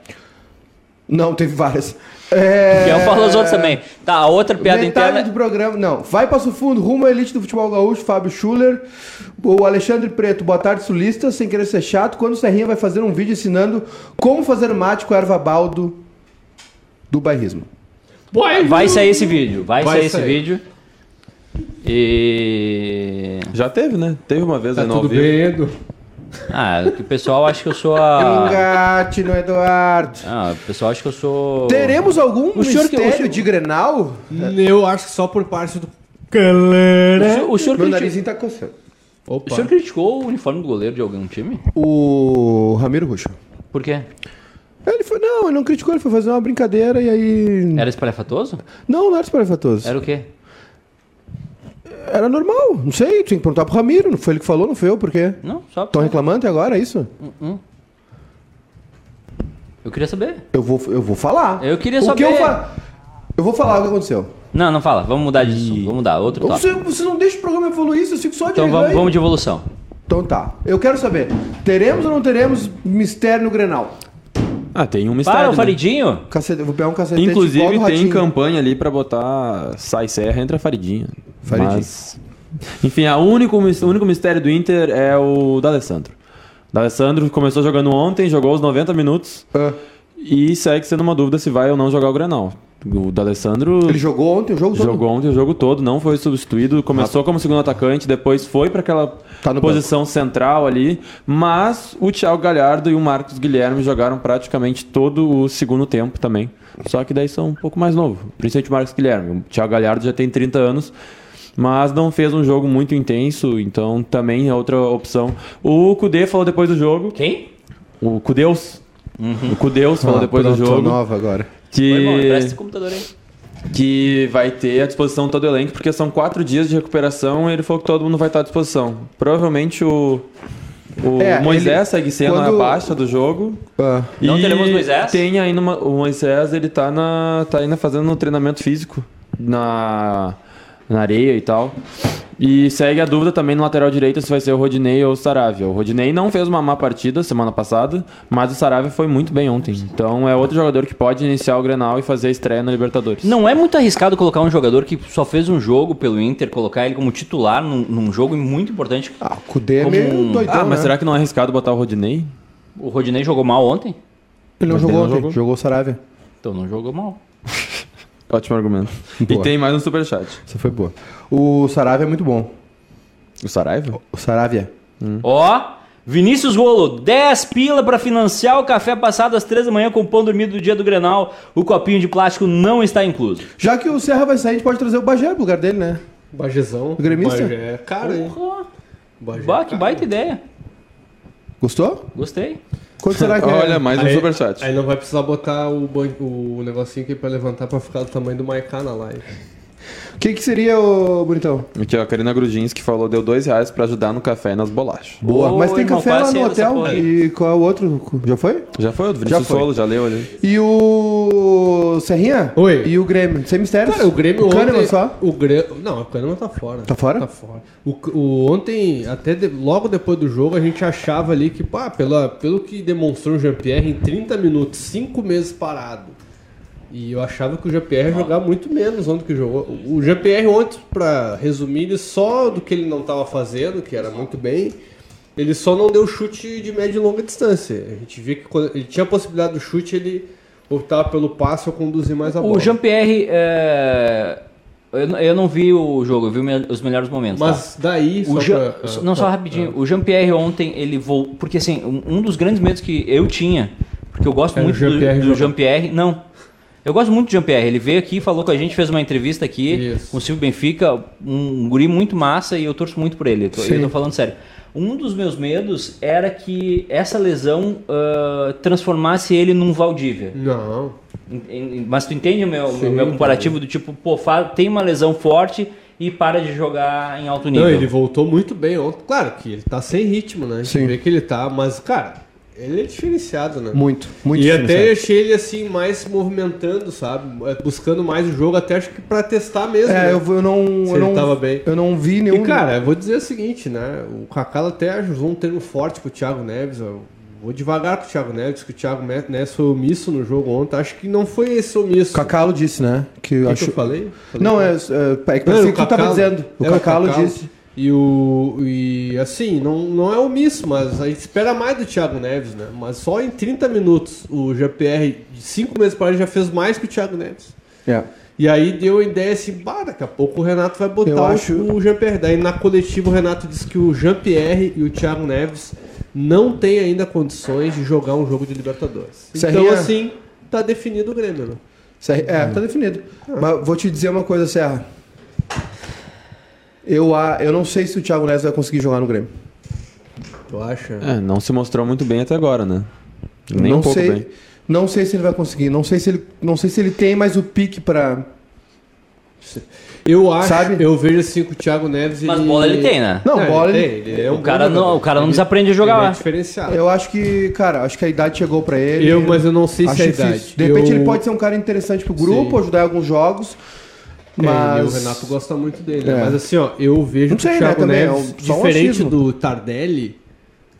Speaker 2: Não, teve várias. É...
Speaker 1: Eu falo as outras também. Tá, a outra piada
Speaker 2: Metade
Speaker 1: interna.
Speaker 2: do programa. Não, vai Passo Fundo, rumo à elite do futebol gaúcho, Fábio Schuller. O Alexandre Preto, boa tarde, sulista. Sem querer ser chato, quando o Serrinha vai fazer um vídeo ensinando como fazer mate com a erva baldo do bairrismo.
Speaker 1: Vai sair esse vídeo. Vai,
Speaker 3: Vai
Speaker 1: sair esse
Speaker 3: sair.
Speaker 1: vídeo. E.
Speaker 4: Já teve, né? Teve uma vez
Speaker 3: Tá
Speaker 4: aí no
Speaker 3: tudo
Speaker 4: ao vivo.
Speaker 3: bem, Edu?
Speaker 1: Ah, que o pessoal acha que eu sou a.
Speaker 2: Engate no Eduardo.
Speaker 1: Ah, o pessoal acha que eu sou.
Speaker 2: Teremos algum
Speaker 1: O senhor que- o
Speaker 2: mistério
Speaker 1: senhor-
Speaker 2: de Grenal?
Speaker 3: Eu acho que só por parte do
Speaker 1: O
Speaker 3: galera.
Speaker 1: senhor, o, senhor
Speaker 2: Meu
Speaker 1: criti-
Speaker 2: narizinho tá coçando.
Speaker 1: o
Speaker 3: Opa.
Speaker 1: senhor criticou o uniforme do goleiro de algum time?
Speaker 2: O Ramiro Ruxa.
Speaker 1: Por quê?
Speaker 2: Ele foi, não, ele não criticou, ele foi fazer uma brincadeira e aí.
Speaker 1: Era espalhafatoso?
Speaker 2: Não, não era espalhafatoso.
Speaker 1: Era o quê?
Speaker 2: Era normal, não sei, tinha que perguntar pro Ramiro, não foi ele que falou, não foi eu, por quê?
Speaker 1: Não, só.
Speaker 2: Estão reclamando até agora, é isso?
Speaker 1: Eu queria saber.
Speaker 2: Eu vou, eu vou falar.
Speaker 1: Eu queria
Speaker 2: o
Speaker 1: saber.
Speaker 2: Que eu, fa... eu vou falar o que aconteceu.
Speaker 1: Não, não fala. Vamos mudar disso. Vamos mudar. Outro tópico.
Speaker 2: Você, você não deixa o programa evoluir, você fica só de
Speaker 1: Então vamos, vamos de evolução.
Speaker 2: Então tá. Eu quero saber, teremos ou não teremos mistério no Grenal?
Speaker 4: Ah, tem um mistério.
Speaker 1: Para o
Speaker 4: né?
Speaker 1: Faridinho.
Speaker 2: Cacete, eu vou pegar um igual
Speaker 4: Inclusive tem campanha ali pra botar sai serra entra faridinha.
Speaker 2: Faridinha.
Speaker 4: Mas, enfim, a único, o único mistério do Inter é o D'Alessandro. D'Alessandro começou jogando ontem, jogou os 90 minutos
Speaker 2: Ah,
Speaker 4: e segue sendo uma dúvida se vai ou não jogar o Grenal. O D'Alessandro
Speaker 2: ele jogou ontem o jogo todo?
Speaker 4: jogou ontem o jogo todo, não foi substituído, começou como segundo atacante, depois foi para aquela
Speaker 2: Tá
Speaker 4: posição central ali, mas o Thiago Galhardo e o Marcos Guilherme jogaram praticamente todo o segundo tempo também. Só que daí são um pouco mais novo, principalmente o Marcos Guilherme. O Thiago Galhardo já tem 30 anos, mas não fez um jogo muito intenso, então também é outra opção. O Kudê falou depois do jogo,
Speaker 1: Quem?
Speaker 4: o Kudeus, O Cudeus falou
Speaker 2: Ah,
Speaker 4: depois do jogo
Speaker 2: nova agora.
Speaker 1: Foi bom,
Speaker 4: que,
Speaker 1: esse computador aí.
Speaker 4: que vai ter à disposição todo o elenco, porque são quatro dias de recuperação e ele falou que todo mundo vai estar à disposição. Provavelmente o, o
Speaker 2: É,
Speaker 4: Moisés
Speaker 2: ele-
Speaker 4: segue sendo
Speaker 2: quando-
Speaker 4: a baixa do jogo.
Speaker 2: Ah,
Speaker 1: Não teremos Moisés?
Speaker 4: Tem ainda uma, o Moisés, ele tá, na, tá ainda fazendo um treinamento físico na, na areia e tal. E segue a dúvida também no lateral direito se vai ser o Rodinei ou o Saravia. O Rodinei não fez uma má partida semana passada, mas o Saravia foi muito bem ontem. Então é outro jogador que pode iniciar o Grenal e fazer a estreia na Libertadores.
Speaker 1: Não é muito arriscado colocar um jogador que só fez um jogo pelo Inter, colocar ele como titular num, num jogo muito importante.
Speaker 2: ah, o Kudê é
Speaker 1: Como
Speaker 2: meio
Speaker 1: um-
Speaker 2: doidão,
Speaker 4: Ah, mas
Speaker 2: né?
Speaker 4: será que não é arriscado botar o Rodinei?
Speaker 1: O Rodinei jogou mal ontem?
Speaker 2: Ele não
Speaker 4: Mas
Speaker 2: jogou
Speaker 4: ele não
Speaker 2: ontem,
Speaker 4: jogou.
Speaker 2: jogou o Saravia.
Speaker 1: Então não jogou mal.
Speaker 4: Ótimo argumento. <laughs>
Speaker 2: Boa.
Speaker 4: E tem mais um superchat.
Speaker 2: Essa foi boa. O Saravia é muito bom.
Speaker 4: O Saraiva?
Speaker 2: O Saravia.
Speaker 1: Ó, Vinícius Rolo, 10 pila pra financiar o café passado às 3 da manhã com o pão dormido do dia do Grenal. O copinho de plástico não está incluso.
Speaker 2: Já que o Serra vai sair, a gente pode trazer o Bagé pro lugar dele, né?
Speaker 3: Bagezão.
Speaker 2: O gremista?
Speaker 3: Bagé é caro, hein?
Speaker 1: Porra,
Speaker 3: Bagé é
Speaker 1: bah, que baita ideia.
Speaker 2: Gostou?
Speaker 1: Gostei.
Speaker 2: Quanto será que é?
Speaker 4: Olha, mais um
Speaker 3: Aí-
Speaker 4: superchat.
Speaker 3: Aí não vai precisar botar o, ban- o negocinho aqui pra levantar pra ficar do tamanho do Maiká na live.
Speaker 2: O que, que seria, ô bonitão?
Speaker 4: Aqui, ó, a Karina Grudinski falou, deu dois reais pra ajudar no café e nas bolachas.
Speaker 2: Boa.
Speaker 1: Ô,
Speaker 2: Mas tem
Speaker 1: irmão,
Speaker 2: café
Speaker 1: é
Speaker 2: lá no hotel.
Speaker 1: porra aí?
Speaker 2: E qual é o outro? Já foi?
Speaker 4: Já foi, o do Vinícius
Speaker 2: foi.
Speaker 4: Solo, já leu ali.
Speaker 2: E o Serrinha?
Speaker 3: Oi.
Speaker 2: E o Grêmio? Sem mistérios?
Speaker 3: Cara, o Grêmio
Speaker 2: o Kahneman
Speaker 3: ontem...
Speaker 2: só?
Speaker 3: O Grêmio... Não, o Kahneman tá fora.
Speaker 2: Tá fora?
Speaker 3: Tá fora. O, o- ontem, até de- logo depois do jogo, a gente achava ali que, pá, pela, pelo que demonstrou o Jean-Pierre em 30 minutos, 5 meses parado. E eu achava que o Jean-Pierre ia jogar muito menos ontem que jogou. O Jean-Pierre ontem, pra resumir, ele só do que ele não tava fazendo, que era muito bem, ele só não deu chute de média e longa distância. A gente via que quando ele tinha a possibilidade do chute, ele optava pelo passe ou conduzir mais a bola.
Speaker 1: O Jean-Pierre, é... eu, não- vi o jogo, eu vi os melhores momentos. tá?
Speaker 3: Mas daí,
Speaker 1: O
Speaker 3: só
Speaker 1: Jean-
Speaker 3: pra-
Speaker 1: não, só
Speaker 3: pra-
Speaker 1: rapidinho. O Jean-Pierre ontem, ele voltou. Porque assim, um, dos grandes medos que eu tinha, porque eu gosto
Speaker 3: Era
Speaker 1: muito do, do. Jean-Pierre. Não. Eu gosto muito do Jean-Pierre. Ele veio aqui, falou com a gente, fez uma entrevista aqui
Speaker 3: Isso.
Speaker 1: com o Silvio Benfica. Um, guri muito massa e eu torço muito por ele. Eu tô, eu tô falando sério. Um dos meus medos era que essa lesão ah, transformasse ele num Valdívia.
Speaker 3: Não.
Speaker 1: Mas tu entende o meu,
Speaker 3: Sim,
Speaker 1: meu comparativo do tipo, pô, tem uma lesão forte e para de jogar em alto nível.
Speaker 3: Não, ele voltou muito bem ontem. Claro que ele tá sem ritmo, né? A gente
Speaker 2: Sim.
Speaker 3: vê que ele tá, mas, cara, ele é diferenciado, né?
Speaker 2: Muito, muito
Speaker 3: e até achei ele assim, mais se movimentando, sabe? É, Buscando mais o jogo, até acho que pra testar mesmo.
Speaker 2: É,
Speaker 3: né?
Speaker 2: eu, eu não.
Speaker 3: Se
Speaker 2: eu não,
Speaker 3: tava bem.
Speaker 2: Eu não vi
Speaker 3: E
Speaker 2: nenhum.
Speaker 3: cara, eu vou dizer o seguinte, né? O Kaká até usou um termo forte com o Thiago Neves. Eu vou devagar com o Thiago Neves, que o Thiago Neves foi omisso no jogo ontem. Acho que não foi esse omisso.
Speaker 2: o Cacalo disse, né? Que
Speaker 3: que,
Speaker 2: acho.
Speaker 3: que eu falei? Falei
Speaker 2: Não, é, é, é que
Speaker 3: Não, o
Speaker 2: que tu tava
Speaker 3: Cacalo.
Speaker 2: dizendo. O
Speaker 3: É,
Speaker 2: Cacalo disse.
Speaker 3: E o. E assim, não, não é omisso, mas a gente espera mais do Thiago Neves, né? Mas só em 30 minutos o GPR, de 5 meses para ele, já fez mais que o Thiago Neves.
Speaker 2: É.
Speaker 3: E aí deu a ideia assim, bah, daqui a pouco o Renato vai botar
Speaker 2: Eu
Speaker 3: o,
Speaker 2: acho-
Speaker 3: o Jean-Pierre. Daí na coletiva o Renato disse que o Jean-Pierre e o Thiago Neves não têm ainda condições de jogar um jogo de Libertadores. Então
Speaker 2: Serrinha-
Speaker 3: assim, tá definido o Grêmio, né?
Speaker 2: Serra- É, tá definido. Mas vou te dizer uma coisa, Serra. Eu, a- eu não sei se o Thiago Neves vai conseguir jogar no Grêmio.
Speaker 3: Tu acha?
Speaker 4: É, não se mostrou muito bem até agora, né? Nem
Speaker 2: não
Speaker 4: um pouco
Speaker 2: sei,
Speaker 4: bem.
Speaker 2: Não sei se ele vai conseguir. Não sei se ele, não sei se ele tem mais o pique pra.
Speaker 3: Eu acho,
Speaker 2: Sabe?
Speaker 3: eu vejo assim que o Thiago Neves.
Speaker 1: Mas bola ele tem, né?
Speaker 2: Não, bola
Speaker 3: ele,
Speaker 2: ele.
Speaker 3: tem, ele é um
Speaker 1: O cara não- o cara não
Speaker 3: Ele-
Speaker 1: desaprende a jogar
Speaker 3: ele
Speaker 1: lá.
Speaker 3: É diferenciado.
Speaker 2: Eu acho que, cara, acho que a idade chegou pra ele.
Speaker 3: Eu, mas eu não sei se é a idade.
Speaker 2: De repente
Speaker 3: Eu-
Speaker 2: ele pode ser um cara interessante pro grupo,
Speaker 3: Sim.
Speaker 2: ajudar em alguns jogos.
Speaker 3: É,
Speaker 2: Mas.
Speaker 3: e o Renato gosta muito dele, né?
Speaker 2: É.
Speaker 3: Mas assim, ó, eu vejo
Speaker 2: Não
Speaker 3: que
Speaker 2: sei,
Speaker 3: o
Speaker 2: né,
Speaker 3: Thiago
Speaker 2: também, é
Speaker 3: Neves,
Speaker 2: um- só um
Speaker 3: diferente
Speaker 2: achismo.
Speaker 3: do Tardelli,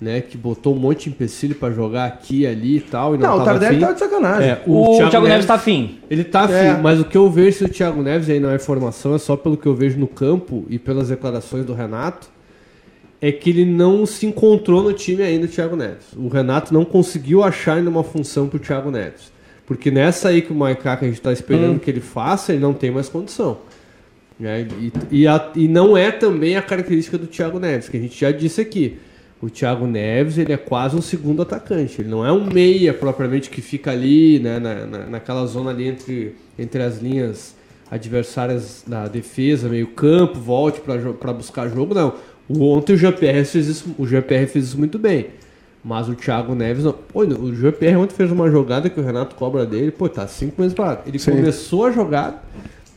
Speaker 3: né, que botou um monte de empecilho pra jogar aqui ali e tal, e não,
Speaker 2: Não, o Tardelli
Speaker 3: afim.
Speaker 2: tá de sacanagem.
Speaker 3: É,
Speaker 1: O, Thiago, Neves tá afim.
Speaker 3: Ele tá afim,
Speaker 2: É.
Speaker 3: mas o que eu vejo do Thiago Neves aí não é informação, é só pelo que eu vejo no campo e pelas declarações do Renato, é que ele não se encontrou no time ainda, o Thiago Neves. O Renato não conseguiu achar ainda uma função pro Thiago Neves. Porque nessa aí que o Maicá que a gente tá esperando
Speaker 2: Hum.
Speaker 3: que ele faça, ele não tem mais condição. né? E, e, a- e não é também a característica do Thiago Neves, que a gente já disse aqui. O Thiago Neves ele é quase um segundo atacante. Ele não é um meia propriamente que fica ali, né, na, na- naquela zona ali entre, entre as linhas adversárias da defesa, meio campo, volte para buscar jogo. Não. O, ontem o GPR fez isso, o GPR fez isso muito bem. Mas o Thiago Neves não. Pô, o GPR ontem fez uma jogada que o Renato cobra dele. Pô, tá cinco meses parado. Ele
Speaker 2: Sim.
Speaker 3: começou a jogada.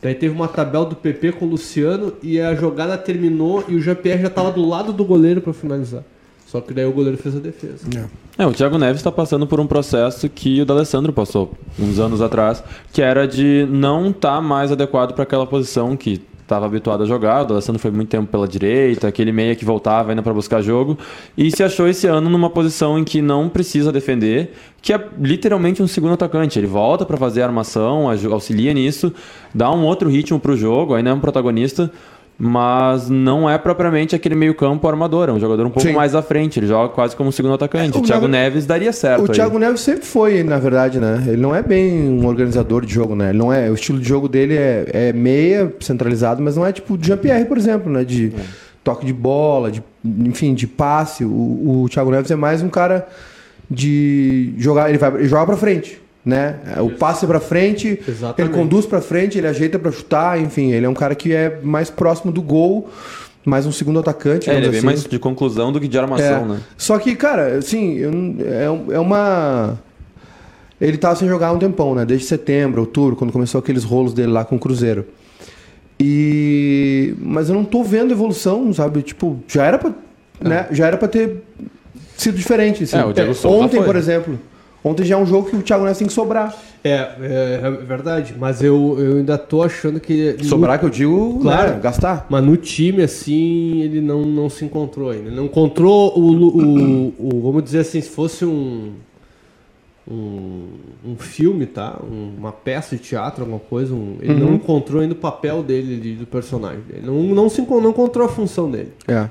Speaker 3: Daí teve uma tabela do PP com o Luciano e a jogada terminou e o GPR já tava do lado do goleiro pra finalizar. Só que daí o goleiro fez a defesa.
Speaker 4: É, o Thiago Neves está passando por um processo que o D'Alessandro passou uns anos atrás, que era de não estar mais adequado para aquela posição que estava habituado a jogar. O D'Alessandro foi muito tempo pela direita, aquele meia que voltava ainda para buscar jogo, e se achou esse ano numa posição em que não precisa defender, que é literalmente um segundo atacante. Ele volta para fazer a armação, auxilia nisso, dá um outro ritmo para o jogo, ainda é um protagonista. Mas não é propriamente aquele meio-campo armador, é um jogador um pouco
Speaker 2: Sim.
Speaker 4: mais à frente. Ele joga quase como segundo atacante.
Speaker 2: É,
Speaker 4: o
Speaker 2: o
Speaker 4: Thiago
Speaker 2: Neves-
Speaker 4: Neves daria certo.
Speaker 2: O
Speaker 4: aí.
Speaker 2: Thiago Neves sempre foi, na verdade, né? Ele não é bem um organizador de jogo, né? Ele não é, o estilo de jogo dele é, é meia, centralizado, mas não é tipo o Jean-Pierre, por exemplo, né? De toque de bola, de, enfim, de passe. O, o Thiago Neves é mais um cara de jogar, ele vai ele joga pra frente, né? O passe é pra frente,
Speaker 3: Exatamente.
Speaker 2: ele conduz pra frente, ele ajeita pra chutar, enfim, ele é um cara que é mais próximo do gol, mais um segundo atacante,
Speaker 4: É, ele é
Speaker 2: digamos
Speaker 4: bem
Speaker 2: assim.
Speaker 4: mais de conclusão do que de armação,
Speaker 2: É.
Speaker 4: né?
Speaker 2: Só que, cara, assim, é, é uma. Ele tava sem jogar há um tempão, né? Desde setembro, outubro, quando começou aqueles rolos dele lá com o Cruzeiro. E. Mas eu não tô vendo evolução, sabe? Tipo, já era pra. Né? Já era pra ter sido diferente. Assim.
Speaker 4: É, Souza
Speaker 2: Ontem, por exemplo. Ontem já é um jogo que o Thiago Neves tem que sobrar.
Speaker 3: É, é, é verdade. Mas eu, eu ainda tô achando que. no-
Speaker 2: Sobrar que eu digo,
Speaker 3: Claro.
Speaker 2: né? Gastar.
Speaker 3: Mas no time, assim, ele não, não se encontrou ainda. Ele não encontrou o, Lu- o, o- Vamos dizer assim, se fosse um. Um, um filme, tá? Um- uma peça de teatro, alguma coisa. um- ele não encontrou ainda o papel dele, de- do personagem. Ele não, não, se, não encontrou a função dele.
Speaker 2: É.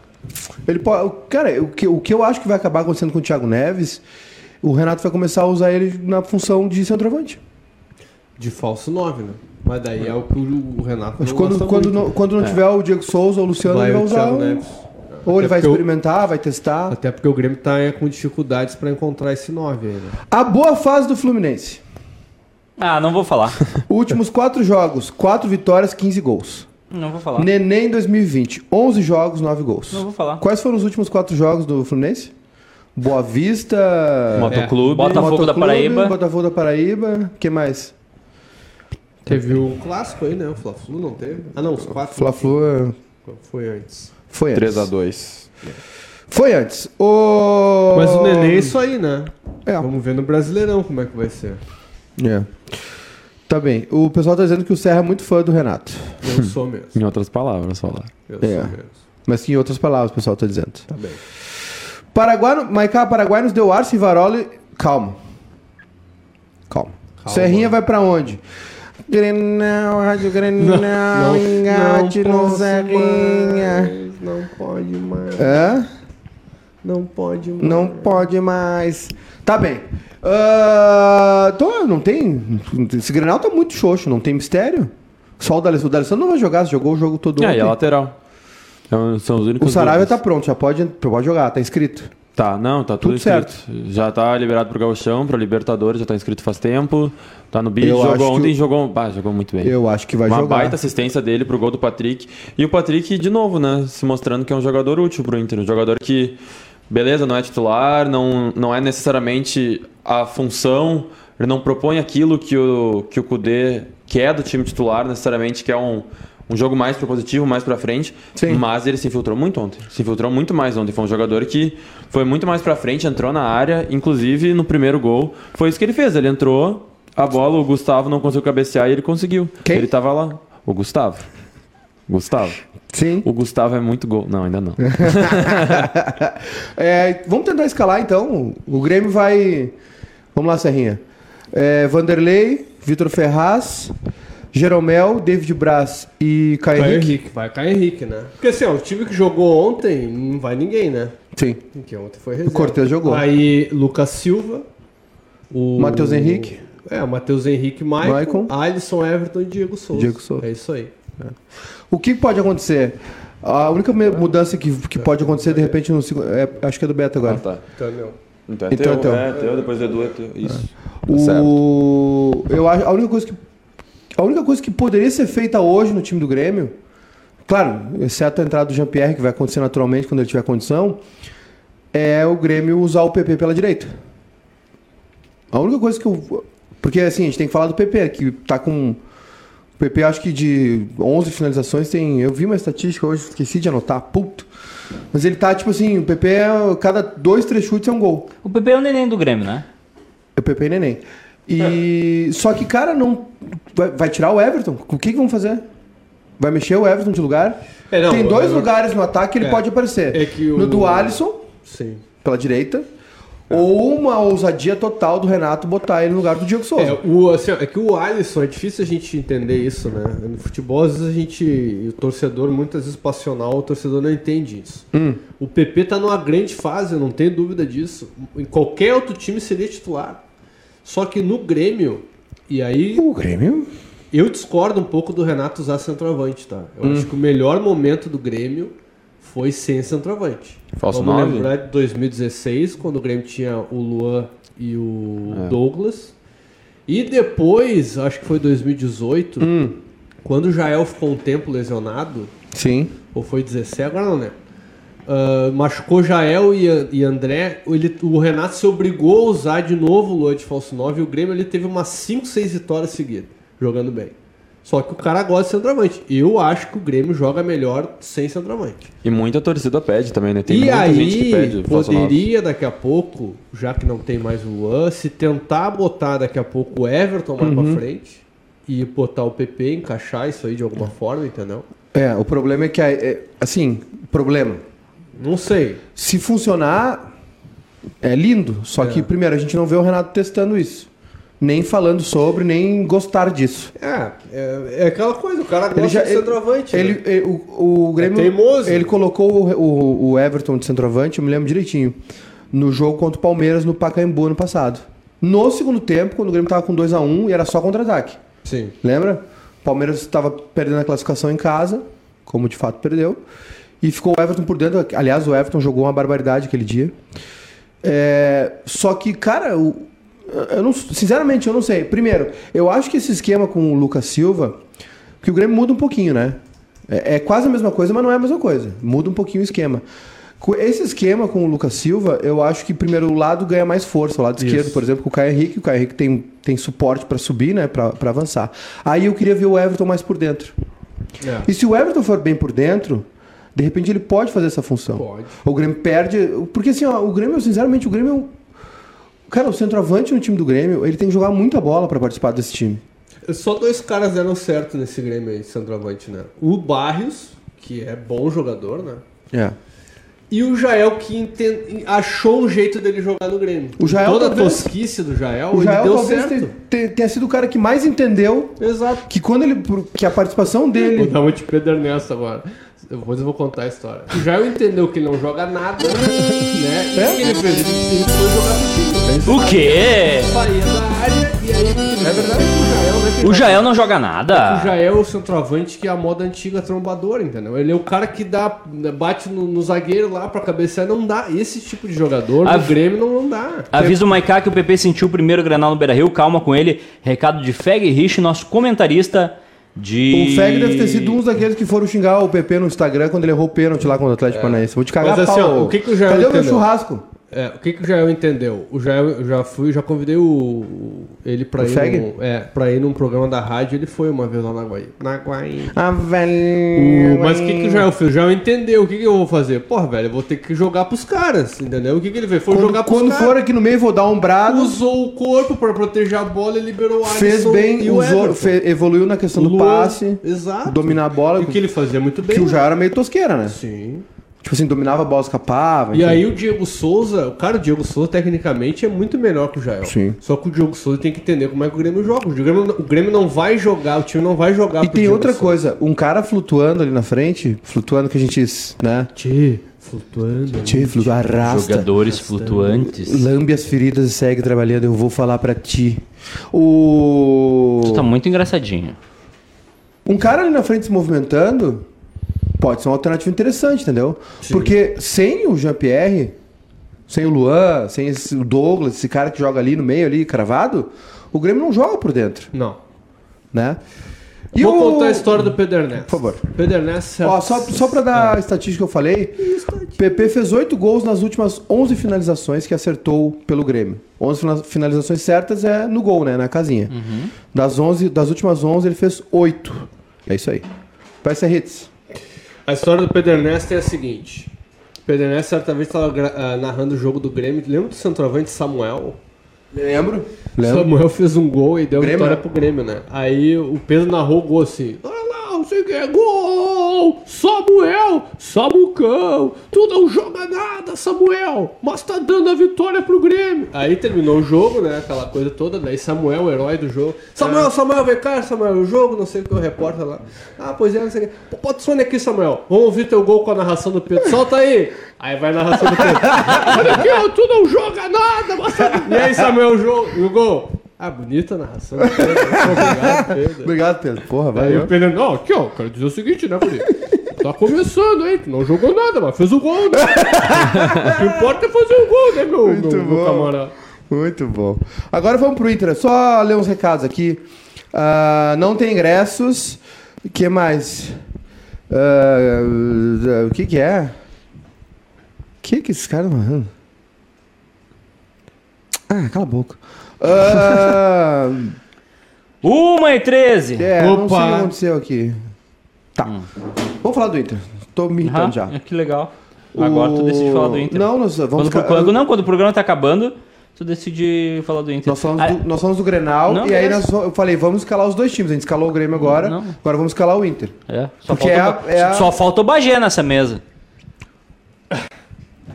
Speaker 2: Ele pode, cara, o que, o que eu acho que vai acabar acontecendo com o Thiago Neves, o Renato vai começar a usar ele na função de centroavante.
Speaker 3: De falso 9, né? Mas daí é o que o, Renato
Speaker 2: Mas
Speaker 3: não
Speaker 2: quando,
Speaker 3: gosta
Speaker 2: quando,
Speaker 3: muito.
Speaker 2: não, quando não tiver o Diego Souza ou o Luciano,
Speaker 3: Vai
Speaker 2: ele vai
Speaker 3: o
Speaker 2: usar.
Speaker 3: Neves.
Speaker 2: Ou ele
Speaker 3: Até
Speaker 2: vai
Speaker 3: eu-
Speaker 2: experimentar, vai testar.
Speaker 3: Até porque o Grêmio tá é, com dificuldades pra encontrar esse 9 aí, né?
Speaker 2: A boa fase do Fluminense.
Speaker 1: Ah, não vou falar. <laughs>
Speaker 2: Últimos quatro jogos, quatro vitórias, 15 gols.
Speaker 1: Não vou falar.
Speaker 2: Neném 2020, 11 jogos, 9 gols.
Speaker 1: Não vou falar.
Speaker 2: Quais foram os últimos quatro jogos do Fluminense? Boa Vista,
Speaker 4: Motoclube.
Speaker 1: Botafogo da
Speaker 2: Motoclube,
Speaker 1: Paraíba.
Speaker 2: Botafogo da Paraíba, que mais?
Speaker 3: Teve o clássico aí, né? O Fla-Flu não teve? Ah, não, os quatro.
Speaker 2: Fla-Flu é-
Speaker 3: Foi antes.
Speaker 2: foi antes.
Speaker 4: 3x2.
Speaker 2: Foi antes. O...
Speaker 3: Mas o Nenê é isso aí, né?
Speaker 2: É.
Speaker 3: Vamos ver no Brasileirão como é que vai ser.
Speaker 2: É. Tá bem. O pessoal tá dizendo que o Serra é muito fã do Renato.
Speaker 3: Eu sou mesmo.
Speaker 4: Em outras palavras, falar.
Speaker 3: Eu
Speaker 2: É.
Speaker 3: sou mesmo.
Speaker 2: Mas que em outras palavras o pessoal tá dizendo.
Speaker 3: Tá bem.
Speaker 2: Paraguai, Maiká, Paraguai nos deu Arce e Varoli. Calma. Calma.
Speaker 3: Calma.
Speaker 2: Serrinha vai pra onde? Grenal, Rádio Grenal, engate no
Speaker 3: posso
Speaker 2: Serrinha.
Speaker 3: mais, Não pode mais.
Speaker 2: É?
Speaker 3: Não pode mais.
Speaker 2: Não pode mais. Tá bem. Ah, então, não tem. Esse Grenal tá muito xoxo, não tem mistério. Só o D'Alessandro. O D'Alessandro não vai jogar, jogou o jogo todo
Speaker 4: É,
Speaker 2: ontem.
Speaker 4: e a lateral. Então, são os únicos
Speaker 2: O Saravia tá
Speaker 4: dúvidas.
Speaker 2: pronto, já pode, pode jogar, tá inscrito.
Speaker 4: Tá, não, tá tudo,
Speaker 2: Tudo
Speaker 4: inscrito. Já tá liberado pro Gauchão, pro Libertadores, já tá inscrito faz tempo. Tá no bid, jogou
Speaker 2: que
Speaker 4: ontem,
Speaker 2: o-
Speaker 4: jogou, ah, jogou muito bem.
Speaker 2: Eu acho que vai
Speaker 4: Uma
Speaker 2: jogar.
Speaker 4: baita assistência dele pro gol do Patrick. E o Patrick, de novo, né? Se mostrando que é um jogador útil pro Inter. Um jogador que, beleza, não é titular, não, não é necessariamente a função, ele não propõe aquilo que o, que o Kudê quer do time titular, necessariamente, que é um, um jogo mais propositivo, mais pra frente.
Speaker 2: Sim.
Speaker 4: Mas ele se infiltrou muito ontem. Se infiltrou muito mais ontem. Foi um jogador que foi muito mais pra frente, entrou na área, inclusive no primeiro gol. Foi isso que ele fez. Ele entrou, a bola, o Gustavo não conseguiu cabecear e ele conseguiu.
Speaker 2: Quem?
Speaker 4: Ele tava lá. O Gustavo. Gustavo.
Speaker 2: Sim.
Speaker 4: O Gustavo é muito gol. Não, ainda não. <laughs>
Speaker 2: É, vamos tentar escalar então. O Grêmio vai. Vamos lá, Serrinha. É, Vanderlei, Vitor Ferraz, Jeromel, David Braz e Caio Henrique.
Speaker 3: Henrique. Vai Caio Henrique, né? Porque assim, ó, o time que jogou ontem não vai ninguém, né?
Speaker 2: Sim.
Speaker 3: Que ontem foi reserva.
Speaker 2: Cortez jogou.
Speaker 3: Aí Lucas Silva. O
Speaker 2: Matheus Henrique.
Speaker 3: É, o Matheus Henrique, Maicon,
Speaker 2: Maicon.
Speaker 3: Alisson, Everton e Diego Souza.
Speaker 2: Diego Souza.
Speaker 3: É isso aí.
Speaker 2: O que pode acontecer? A única mudança que, que pode acontecer de repente no segundo. é, acho que é do Beto agora.
Speaker 4: tá.
Speaker 3: Então, meu.
Speaker 4: Então
Speaker 2: é Então é teu.
Speaker 4: É teu, depois do Edu é teu. Isso.
Speaker 2: O... Eu acho a única coisa que a única coisa que poderia ser feita hoje no time do Grêmio, claro, exceto a entrada do Jean-Pierre que vai acontecer naturalmente quando ele tiver condição, é o Grêmio usar o PP pela direita. A única coisa que eu. Porque assim, a gente tem que falar do PP, que tá com. O PP, acho que de 11 finalizações tem. Eu vi uma estatística hoje, esqueci de anotar, puto. Mas ele tá tipo assim, o PP, é, cada dois, três chutes é um gol.
Speaker 1: O PP é o neném do Grêmio, né?
Speaker 2: O PP e Neném. E. Só que, cara, não. Vai, vai tirar o Everton? O que, que vão fazer? Vai mexer o Everton de lugar?
Speaker 3: É, não,
Speaker 2: Tem dois
Speaker 3: Everton-
Speaker 2: lugares no ataque que ele
Speaker 3: É.
Speaker 2: pode aparecer.
Speaker 3: É que o-
Speaker 2: No do Alisson,
Speaker 3: Sim.
Speaker 2: pela direita. Ou uma ousadia total do Renato botar ele no lugar do Diego Souza.
Speaker 3: É, o, assim, é que o Alisson, é difícil a gente entender isso, né? No futebol, às vezes a gente. O torcedor, muitas vezes passional, o torcedor não entende isso.
Speaker 2: Hum.
Speaker 3: O PP tá numa grande fase, eu não tenho dúvida disso. Em qualquer outro time seria titular. Só que no Grêmio, e aí
Speaker 2: O Grêmio?
Speaker 3: eu discordo um pouco do Renato usar centroavante, tá? Eu
Speaker 2: Hum.
Speaker 3: acho que o melhor momento do Grêmio foi sem centroavante.
Speaker 4: Falso
Speaker 3: Vamos
Speaker 4: nove?
Speaker 3: lembrar de 2016, quando o Grêmio tinha o Luan e o
Speaker 4: É.
Speaker 3: Douglas. E depois, acho que foi 2018,
Speaker 2: Hum.
Speaker 3: quando o Jael ficou um tempo lesionado,
Speaker 2: Sim.
Speaker 3: ou foi 17, agora não lembro. Ah, machucou Jael e, e André. Ele- o Renato se obrigou a usar de novo o Luan de falso 9 e o Grêmio ele teve umas 5, 6 vitórias seguidas, jogando bem. Só que o cara gosta de centroavante. Eu acho que o Grêmio joga melhor sem centroavante.
Speaker 4: E muita torcida pede também, né? Tem
Speaker 3: e
Speaker 4: muita
Speaker 3: aí,
Speaker 4: gente que pede
Speaker 3: poderia daqui a pouco, já que não tem mais o Luan, se tentar botar daqui a pouco o Everton mais
Speaker 2: Uhum.
Speaker 3: pra frente e botar o PP, encaixar isso aí de alguma forma, entendeu?
Speaker 2: É, o problema é que, é, assim, problema.
Speaker 3: Não sei.
Speaker 2: Se funcionar, é lindo. Só que, primeiro, a gente não vê o Renato testando isso. Nem falando sobre, nem gostar disso.
Speaker 3: É, é, é aquela coisa, o cara gosta
Speaker 2: Ele já,
Speaker 3: de centroavante.
Speaker 2: ele-
Speaker 3: né?
Speaker 2: ele- o, o Grêmio.
Speaker 3: É teimoso.
Speaker 2: Ele colocou o, o- o Everton de centroavante, eu me lembro direitinho, no jogo contra o Palmeiras no Pacaembu ano passado. No segundo tempo, quando o Grêmio tava com 2 a 1 e era só contra-ataque.
Speaker 3: Sim.
Speaker 2: Lembra? O Palmeiras estava perdendo a classificação em casa, como de fato perdeu. E ficou o Everton por dentro. Aliás, o Everton jogou uma barbaridade aquele dia. É, só que, cara, o- eu não, sinceramente, eu não sei. Primeiro, eu acho que esse esquema com o Lucas Silva, que o Grêmio muda um pouquinho, né? É, é quase a mesma coisa, mas não é a mesma coisa. Muda um pouquinho o esquema. Esse esquema com o Lucas Silva, eu acho que primeiro o lado ganha mais força, o lado esquerdo, por exemplo, com o Caio Henrique. O Caio Henrique tem, tem suporte para subir, né? Pra pra avançar. Aí eu queria ver o Everton mais por dentro.
Speaker 3: É.
Speaker 2: E se o Everton for bem por dentro, de repente ele pode fazer essa função.
Speaker 3: Pode.
Speaker 2: O Grêmio perde. Porque assim, ó, o Grêmio, sinceramente, o Grêmio. é um- Cara, o centroavante no time do Grêmio, ele tem que jogar muita bola para participar desse time.
Speaker 3: Só dois caras deram certo nesse Grêmio aí, centroavante, né? O Barrios, que é bom jogador, né?
Speaker 2: É.
Speaker 3: E o Jael, que achou um jeito dele jogar no Grêmio.
Speaker 2: O Jael
Speaker 3: Toda
Speaker 2: talvez-
Speaker 3: a tosquice do Jael,
Speaker 2: O
Speaker 3: ele
Speaker 2: Jael
Speaker 3: deu
Speaker 2: talvez
Speaker 3: certo.
Speaker 2: te- te- tenha sido o cara que mais entendeu
Speaker 3: Exato.
Speaker 2: que quando ele. Que a participação
Speaker 3: Vou
Speaker 2: dele.
Speaker 3: dar uma de Pedro Ernesto agora. Depois eu vou contar a história. O Jael entendeu que ele não joga nada, né? E
Speaker 2: É?
Speaker 3: o que ele fez? Ele, foi jogar pro time.
Speaker 1: O quê?
Speaker 3: Saía da área e aí... É verdade. O Jael, né?
Speaker 1: O
Speaker 3: joga-
Speaker 1: Jael não joga
Speaker 3: O
Speaker 1: nada.
Speaker 3: Jael é o centroavante que é a moda antiga trombadora, entendeu? Ele é o cara que dá, bate no, no zagueiro lá pra cabecear. Não dá. Esse tipo de jogador
Speaker 1: A-
Speaker 3: no Grêmio não, não dá.
Speaker 1: Avisa o Maiká que o PP sentiu o primeiro granal no Beira Rio. Calma com ele. Recado de Feg Rich, nosso comentarista de.
Speaker 2: O Feg deve ter sido um daqueles que foram xingar o PP no Instagram quando ele errou o pênalti lá contra o Atlético Paranaense. Vou te cagar
Speaker 3: Mas assim,
Speaker 2: pau.
Speaker 3: ó, o que que o Jael
Speaker 2: Cadê o meu
Speaker 3: entendeu?
Speaker 2: churrasco?
Speaker 3: É, o que, que o Jael entendeu? O Jael, eu já fui, já convidei o, ele pra
Speaker 2: O
Speaker 3: ir,
Speaker 2: Feg?
Speaker 3: num, é, pra ir num programa da rádio. Ele foi uma vez lá na Guaí. Na Guaí.
Speaker 2: Ah,
Speaker 3: O-
Speaker 2: velho.
Speaker 3: mas o que, que o Jael fez? O Jael entendeu. O que, que eu vou fazer? Porra, velho, eu vou ter que jogar pros caras, entendeu? O que, que ele fez? Foi
Speaker 2: Quando,
Speaker 3: jogar pros
Speaker 2: quando
Speaker 3: caras.
Speaker 2: for aqui no meio, vou dar um brado.
Speaker 3: Usou o corpo pra proteger a bola e liberou o
Speaker 2: Fez
Speaker 3: Alisson
Speaker 2: bem,
Speaker 3: e o
Speaker 2: usou,
Speaker 3: Everton.
Speaker 2: fe- evoluiu na questão do
Speaker 3: Luan,
Speaker 2: passe,
Speaker 3: Exato.
Speaker 2: dominar a bola.
Speaker 3: E o que ele fazia muito bem.
Speaker 2: que o
Speaker 3: né?
Speaker 2: já era meio tosqueira, né?
Speaker 3: Sim.
Speaker 2: Tipo assim, dominava a bola, escapava.
Speaker 3: E
Speaker 2: enfim.
Speaker 3: aí o Diego Souza, o cara, o Diego Souza, tecnicamente, é muito melhor que o Jael.
Speaker 2: Sim.
Speaker 3: Só que o Diego Souza tem que entender como é que o Grêmio joga. O Grêmio, o Grêmio não vai jogar, o time não vai jogar
Speaker 2: E
Speaker 3: pro
Speaker 2: tem
Speaker 3: Diego
Speaker 2: outra
Speaker 3: Souza.
Speaker 2: coisa, um cara flutuando ali na frente, flutuando que a gente, né?
Speaker 3: Tchê, flutuando.
Speaker 2: Te flutua, arrasta.
Speaker 1: Jogadores flutuantes.
Speaker 2: Lambe as feridas e segue trabalhando, eu vou falar pra ti. O.
Speaker 1: Tu tá muito engraçadinho.
Speaker 2: Um cara ali na frente se movimentando pode ser uma alternativa interessante, entendeu? Porque sem o Jean-Pierre, sem o Luan, sem esse, o Douglas, esse cara que joga ali no meio, ali, cravado, o Grêmio não joga por dentro,
Speaker 3: Não.
Speaker 2: né? E
Speaker 3: Vou
Speaker 2: o-
Speaker 3: contar a história do Pedernest.
Speaker 2: Por favor.
Speaker 3: Pedernest...
Speaker 2: Ó, só, só pra dar a estatística que eu falei, PP fez 8 gols nas últimas 11 finalizações que acertou pelo Grêmio. 11 fina- finalizações certas é no gol, né? Na casinha. Das, 11, das últimas 11, ele fez 8. É isso aí. Peça hits.
Speaker 3: A história do Pedernest é a seguinte. O Pedernest certa vez estava narrando o jogo do Grêmio. Lembra do centroavante Samuel?
Speaker 2: Lembro. Lembro.
Speaker 3: Samuel fez um gol e deu
Speaker 2: Grêmio,
Speaker 3: vitória
Speaker 2: né?
Speaker 3: pro Grêmio, né? Aí o Pedro narrou o gol assim. Olha lá, não sei o que é gol! Samuel! Samucão! Tu não joga nada, Samuel! Mas tá dando a vitória pro Grêmio! Aí terminou o jogo, né? Aquela coisa toda. Daí Samuel, o herói do jogo. Samuel, Samuel, vem cá, Samuel, o jogo, não sei o que, o repórter lá. Ah, pois é, não sei o que. Pô, o fone aqui, Samuel. Vamos ouvir teu gol com a narração do Pedro. Solta aí! Aí vai a narração do Pedro. <laughs> Olha aqui, ó, tu não joga nada, mas... E aí, Samuel, o jogo, e o gol? Ah, bonita a narração. Pedro. <laughs> Obrigado, Pedro.
Speaker 2: Obrigado, Pedro. Porra,
Speaker 3: Aí
Speaker 2: valeu.
Speaker 3: o Pedro, não, aqui ó, quero dizer o seguinte, né, Guri? Tá começando aí, que não jogou nada, mas fez o gol, né? o que importa é fazer o gol, né, meu,
Speaker 2: Muito
Speaker 3: meu, meu
Speaker 2: bom.
Speaker 3: camarada?
Speaker 2: Muito bom. Agora vamos pro Inter. Só ler uns recados aqui. Ah, não tem ingressos. O que mais? Ah, o que que é? O que que esses caras estão falando? Ah, cala a boca. Ah,
Speaker 1: Uma e 13.
Speaker 2: é, não sei o que
Speaker 3: Opa.
Speaker 2: aconteceu aqui. Tá. Vamos falar do Inter. Tô me irritando
Speaker 1: Ah,
Speaker 2: já. <laughs>
Speaker 1: Que legal. Agora tu decide falar do Inter.
Speaker 2: Não, nós vamos...
Speaker 1: Quando, quando- não, quando o programa tá acabando, tu decide falar do Inter.
Speaker 2: Nós falamos,
Speaker 1: Ah,
Speaker 2: do, nós falamos do Grenal
Speaker 1: Não,
Speaker 2: e aí nós, eu falei, vamos escalar os dois times. A gente escalou o Grêmio agora,
Speaker 1: Não.
Speaker 2: agora vamos escalar o Inter.
Speaker 1: é, só,
Speaker 2: Porque
Speaker 1: falta,
Speaker 2: é a- é a-
Speaker 1: só falta o Bagé nessa mesa.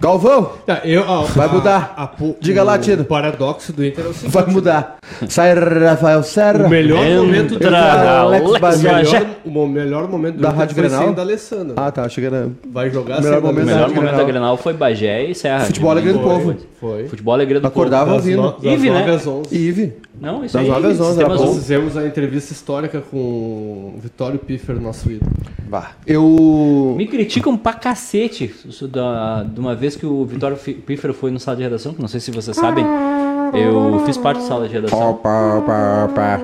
Speaker 2: Galvão,
Speaker 3: Tá, eu, ó,
Speaker 2: Vai
Speaker 3: a-
Speaker 2: mudar.
Speaker 3: a- po-
Speaker 2: Diga lá, Tino.
Speaker 3: O paradoxo do Inter é o seguinte.
Speaker 2: vai mudar. Sai Rafael Serra.
Speaker 3: O melhor
Speaker 1: Entra,
Speaker 3: momento do
Speaker 2: Alex
Speaker 1: Alex
Speaker 3: o
Speaker 2: Bagé.
Speaker 3: melhor, o melhor momento do
Speaker 2: Da Rádio Grenal?
Speaker 3: da Alessandro.
Speaker 2: Ah, tá, achei que era...
Speaker 3: Vai jogar
Speaker 2: Melhor
Speaker 3: sem
Speaker 2: momento
Speaker 1: O
Speaker 2: da
Speaker 1: melhor
Speaker 2: Rádio
Speaker 1: momento da
Speaker 2: Grenal.
Speaker 1: Grenal foi Bagé e Serra.
Speaker 2: Futebol alegria do
Speaker 1: Foi.
Speaker 2: povo.
Speaker 3: Foi.
Speaker 1: Futebol alegria do
Speaker 2: Acordava
Speaker 1: povo.
Speaker 2: ouvindo.
Speaker 3: no-
Speaker 1: Ive, né?
Speaker 3: 9 às 11.
Speaker 2: Ive.
Speaker 1: Não, isso
Speaker 2: Das
Speaker 1: aí.
Speaker 2: onze,
Speaker 1: Sistema
Speaker 2: era bom.
Speaker 3: Fizemos a entrevista histórica com o Vitório Piffer, nosso ídolo.
Speaker 2: Vá. Eu...
Speaker 1: Me criticam pra cacete da, de uma vez que o Vitório Pífero foi no sala de redação, que não sei se vocês sabem. Eu fiz parte da sala de redação.
Speaker 2: Pá, pá, pá.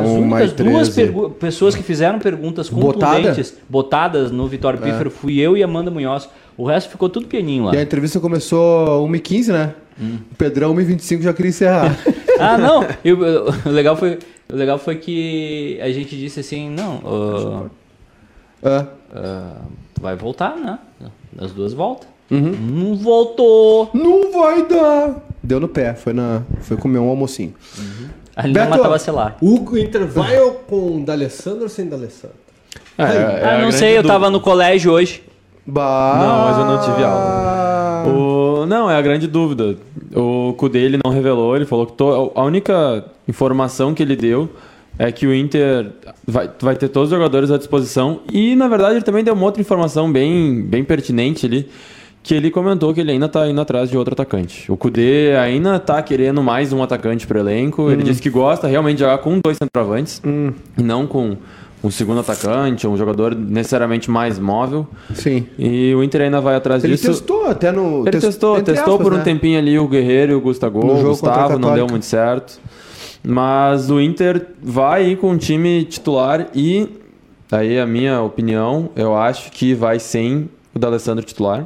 Speaker 1: As únicas duas
Speaker 2: 13.
Speaker 1: pergu- pessoas que fizeram perguntas
Speaker 2: Botada?
Speaker 1: contundentes, botadas no Vitório Pífero, fui eu e Amanda Munhoz. O resto ficou tudo pianinho lá.
Speaker 2: E a entrevista começou 1h15, né? O Pedrão, 1h25, já queria encerrar. <laughs>
Speaker 1: Ah, não. eu- o, legal foi, o legal foi que a gente disse assim, não, Ah,
Speaker 2: ah,
Speaker 1: tu vai voltar, né? As duas voltam.
Speaker 2: Uhum.
Speaker 1: Não voltou.
Speaker 2: não vai dar. Deu no pé, foi, na, foi comer um almocinho.
Speaker 1: Ali
Speaker 2: Beto.
Speaker 1: não matava celular.
Speaker 3: O Inter vai ou com D'Alessandro ou sem D'Alessandro?
Speaker 4: É, é
Speaker 1: ah, não sei, eu
Speaker 4: dúvida.
Speaker 1: tava no colégio hoje.
Speaker 2: Bah.
Speaker 4: Não, mas eu não tive aula. O, não, é a grande dúvida. O Kudê ele não revelou, ele falou que to- a única informação que ele deu é que o Inter vai, vai ter todos os jogadores à disposição e, na verdade, ele também deu uma outra informação bem, bem pertinente ali, que ele comentou que ele ainda tá indo atrás de outro atacante. O Kudê ainda tá querendo mais um atacante pro elenco, ele disse que gosta realmente de jogar com dois centroavantes e não com um segundo atacante, um jogador necessariamente mais móvel.
Speaker 2: Sim.
Speaker 4: E o Inter ainda vai atrás
Speaker 2: Ele
Speaker 4: disso.
Speaker 2: testou até no.
Speaker 4: Ele
Speaker 2: tes-
Speaker 4: testou, testou por um
Speaker 2: né?
Speaker 4: tempinho ali o Guerreiro e o Gustavo,
Speaker 2: No
Speaker 4: o Gustavo, não deu muito certo. Mas o Inter vai ir com o time titular e, aí a minha opinião, eu acho que vai sem o D'Alessandro titular.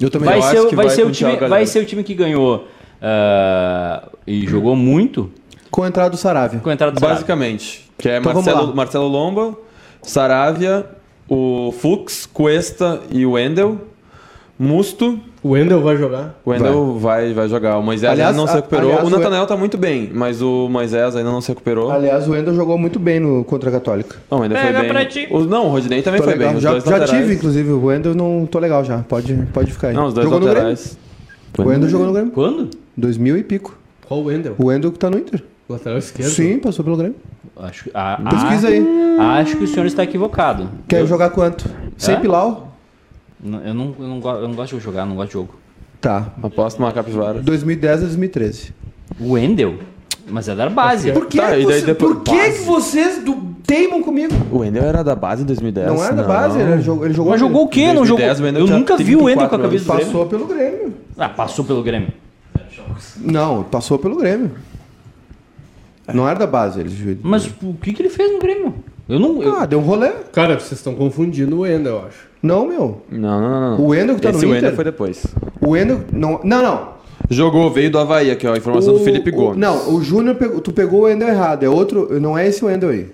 Speaker 2: Eu também
Speaker 1: Vai
Speaker 4: eu
Speaker 1: ser,
Speaker 4: acho
Speaker 1: o-
Speaker 4: que
Speaker 1: vai,
Speaker 4: vai
Speaker 1: ser o time, vai ser o time que ganhou ah, e jogou muito
Speaker 2: Com a entrada do Saravia.
Speaker 1: com a entrada do Sarabia.
Speaker 4: Basicamente. Que é
Speaker 2: Então
Speaker 4: Marcelo. Marcelo Lomba, Saravia, o Fux, Cuesta e o Wendel. Musto,
Speaker 3: O Wendel vai jogar?
Speaker 4: o Wendel vai. Vai, jogar. O Moisés
Speaker 2: Aliás,
Speaker 4: ainda não se
Speaker 2: a-
Speaker 4: recuperou.
Speaker 2: aliás,
Speaker 4: o
Speaker 2: o-
Speaker 4: Natanel tá muito bem, mas o Moisés ainda não se recuperou.
Speaker 2: Aliás, o Wendel jogou muito bem no contra a Católica.
Speaker 4: Não, ainda
Speaker 1: Pega
Speaker 4: foi bem.
Speaker 1: pra ti.
Speaker 4: O- não, o Rodinei também
Speaker 2: Tô
Speaker 4: foi
Speaker 2: legal.
Speaker 4: bem.
Speaker 2: Já, já
Speaker 4: laterais.
Speaker 2: tive, inclusive, o Wendel, não tô legal já. Pode, pode ficar aí.
Speaker 4: Não, os dois
Speaker 2: jogou no Grêmio.
Speaker 4: laterais.
Speaker 2: O Wendel jogou no Grêmio.
Speaker 1: Quando?
Speaker 2: 2000 e pico.
Speaker 3: Qual o Wendel?
Speaker 2: O Wendel que tá no Inter.
Speaker 3: Lateral esquerdo?
Speaker 2: Sim, passou pelo Grêmio.
Speaker 1: Acho, que- ah,
Speaker 2: Pesquisa aí.
Speaker 1: ah, acho que o senhor está equivocado.
Speaker 2: Quer
Speaker 1: eu,
Speaker 2: jogar quanto? Sem
Speaker 1: É?
Speaker 2: Pilau?
Speaker 1: Eu, não, eu, não, eu não gosto de jogar, não gosto de jogo.
Speaker 2: Tá.
Speaker 4: Aposto uma capivara.
Speaker 2: 2010 a 2013.
Speaker 1: O Wendel? Mas é da base.
Speaker 2: Por que,
Speaker 4: Tá, e daí
Speaker 2: você-
Speaker 4: depois-
Speaker 2: por que, que vocês do- teimam comigo?
Speaker 4: O Wendel era da base em 2010.
Speaker 2: Não era da base, ele jogou, ele jogou.
Speaker 1: Mas jogou o quê? Não jogou?
Speaker 4: 2010 o Wendel
Speaker 1: Eu
Speaker 4: tinha
Speaker 1: nunca vi o Wendel com a
Speaker 4: 34
Speaker 1: camisa do Grêmio.
Speaker 2: Passou pelo Grêmio.
Speaker 1: Ah, passou pelo Grêmio.
Speaker 2: Não, passou pelo Grêmio. Não era da base, ele.
Speaker 1: Mas o que, que ele fez no Grêmio? Eu não. eu-
Speaker 2: Ah, deu um rolê.
Speaker 3: Cara, vocês estão confundindo o Wendel, eu acho.
Speaker 2: Não, meu.
Speaker 4: Não, não, não. não.
Speaker 2: O Wendel que tá
Speaker 4: Esse
Speaker 2: no
Speaker 4: Wendel
Speaker 2: Inter?
Speaker 4: foi depois.
Speaker 2: O Wendel. Não, não. não.
Speaker 4: Jogou, veio do Havaí aqui, ó. A informação do
Speaker 2: O-
Speaker 4: Felipe
Speaker 2: o-
Speaker 4: Gomes.
Speaker 2: Não, o Júnior, pegou- tu pegou o Wendel errado. É outro. Não é esse Wendel aí.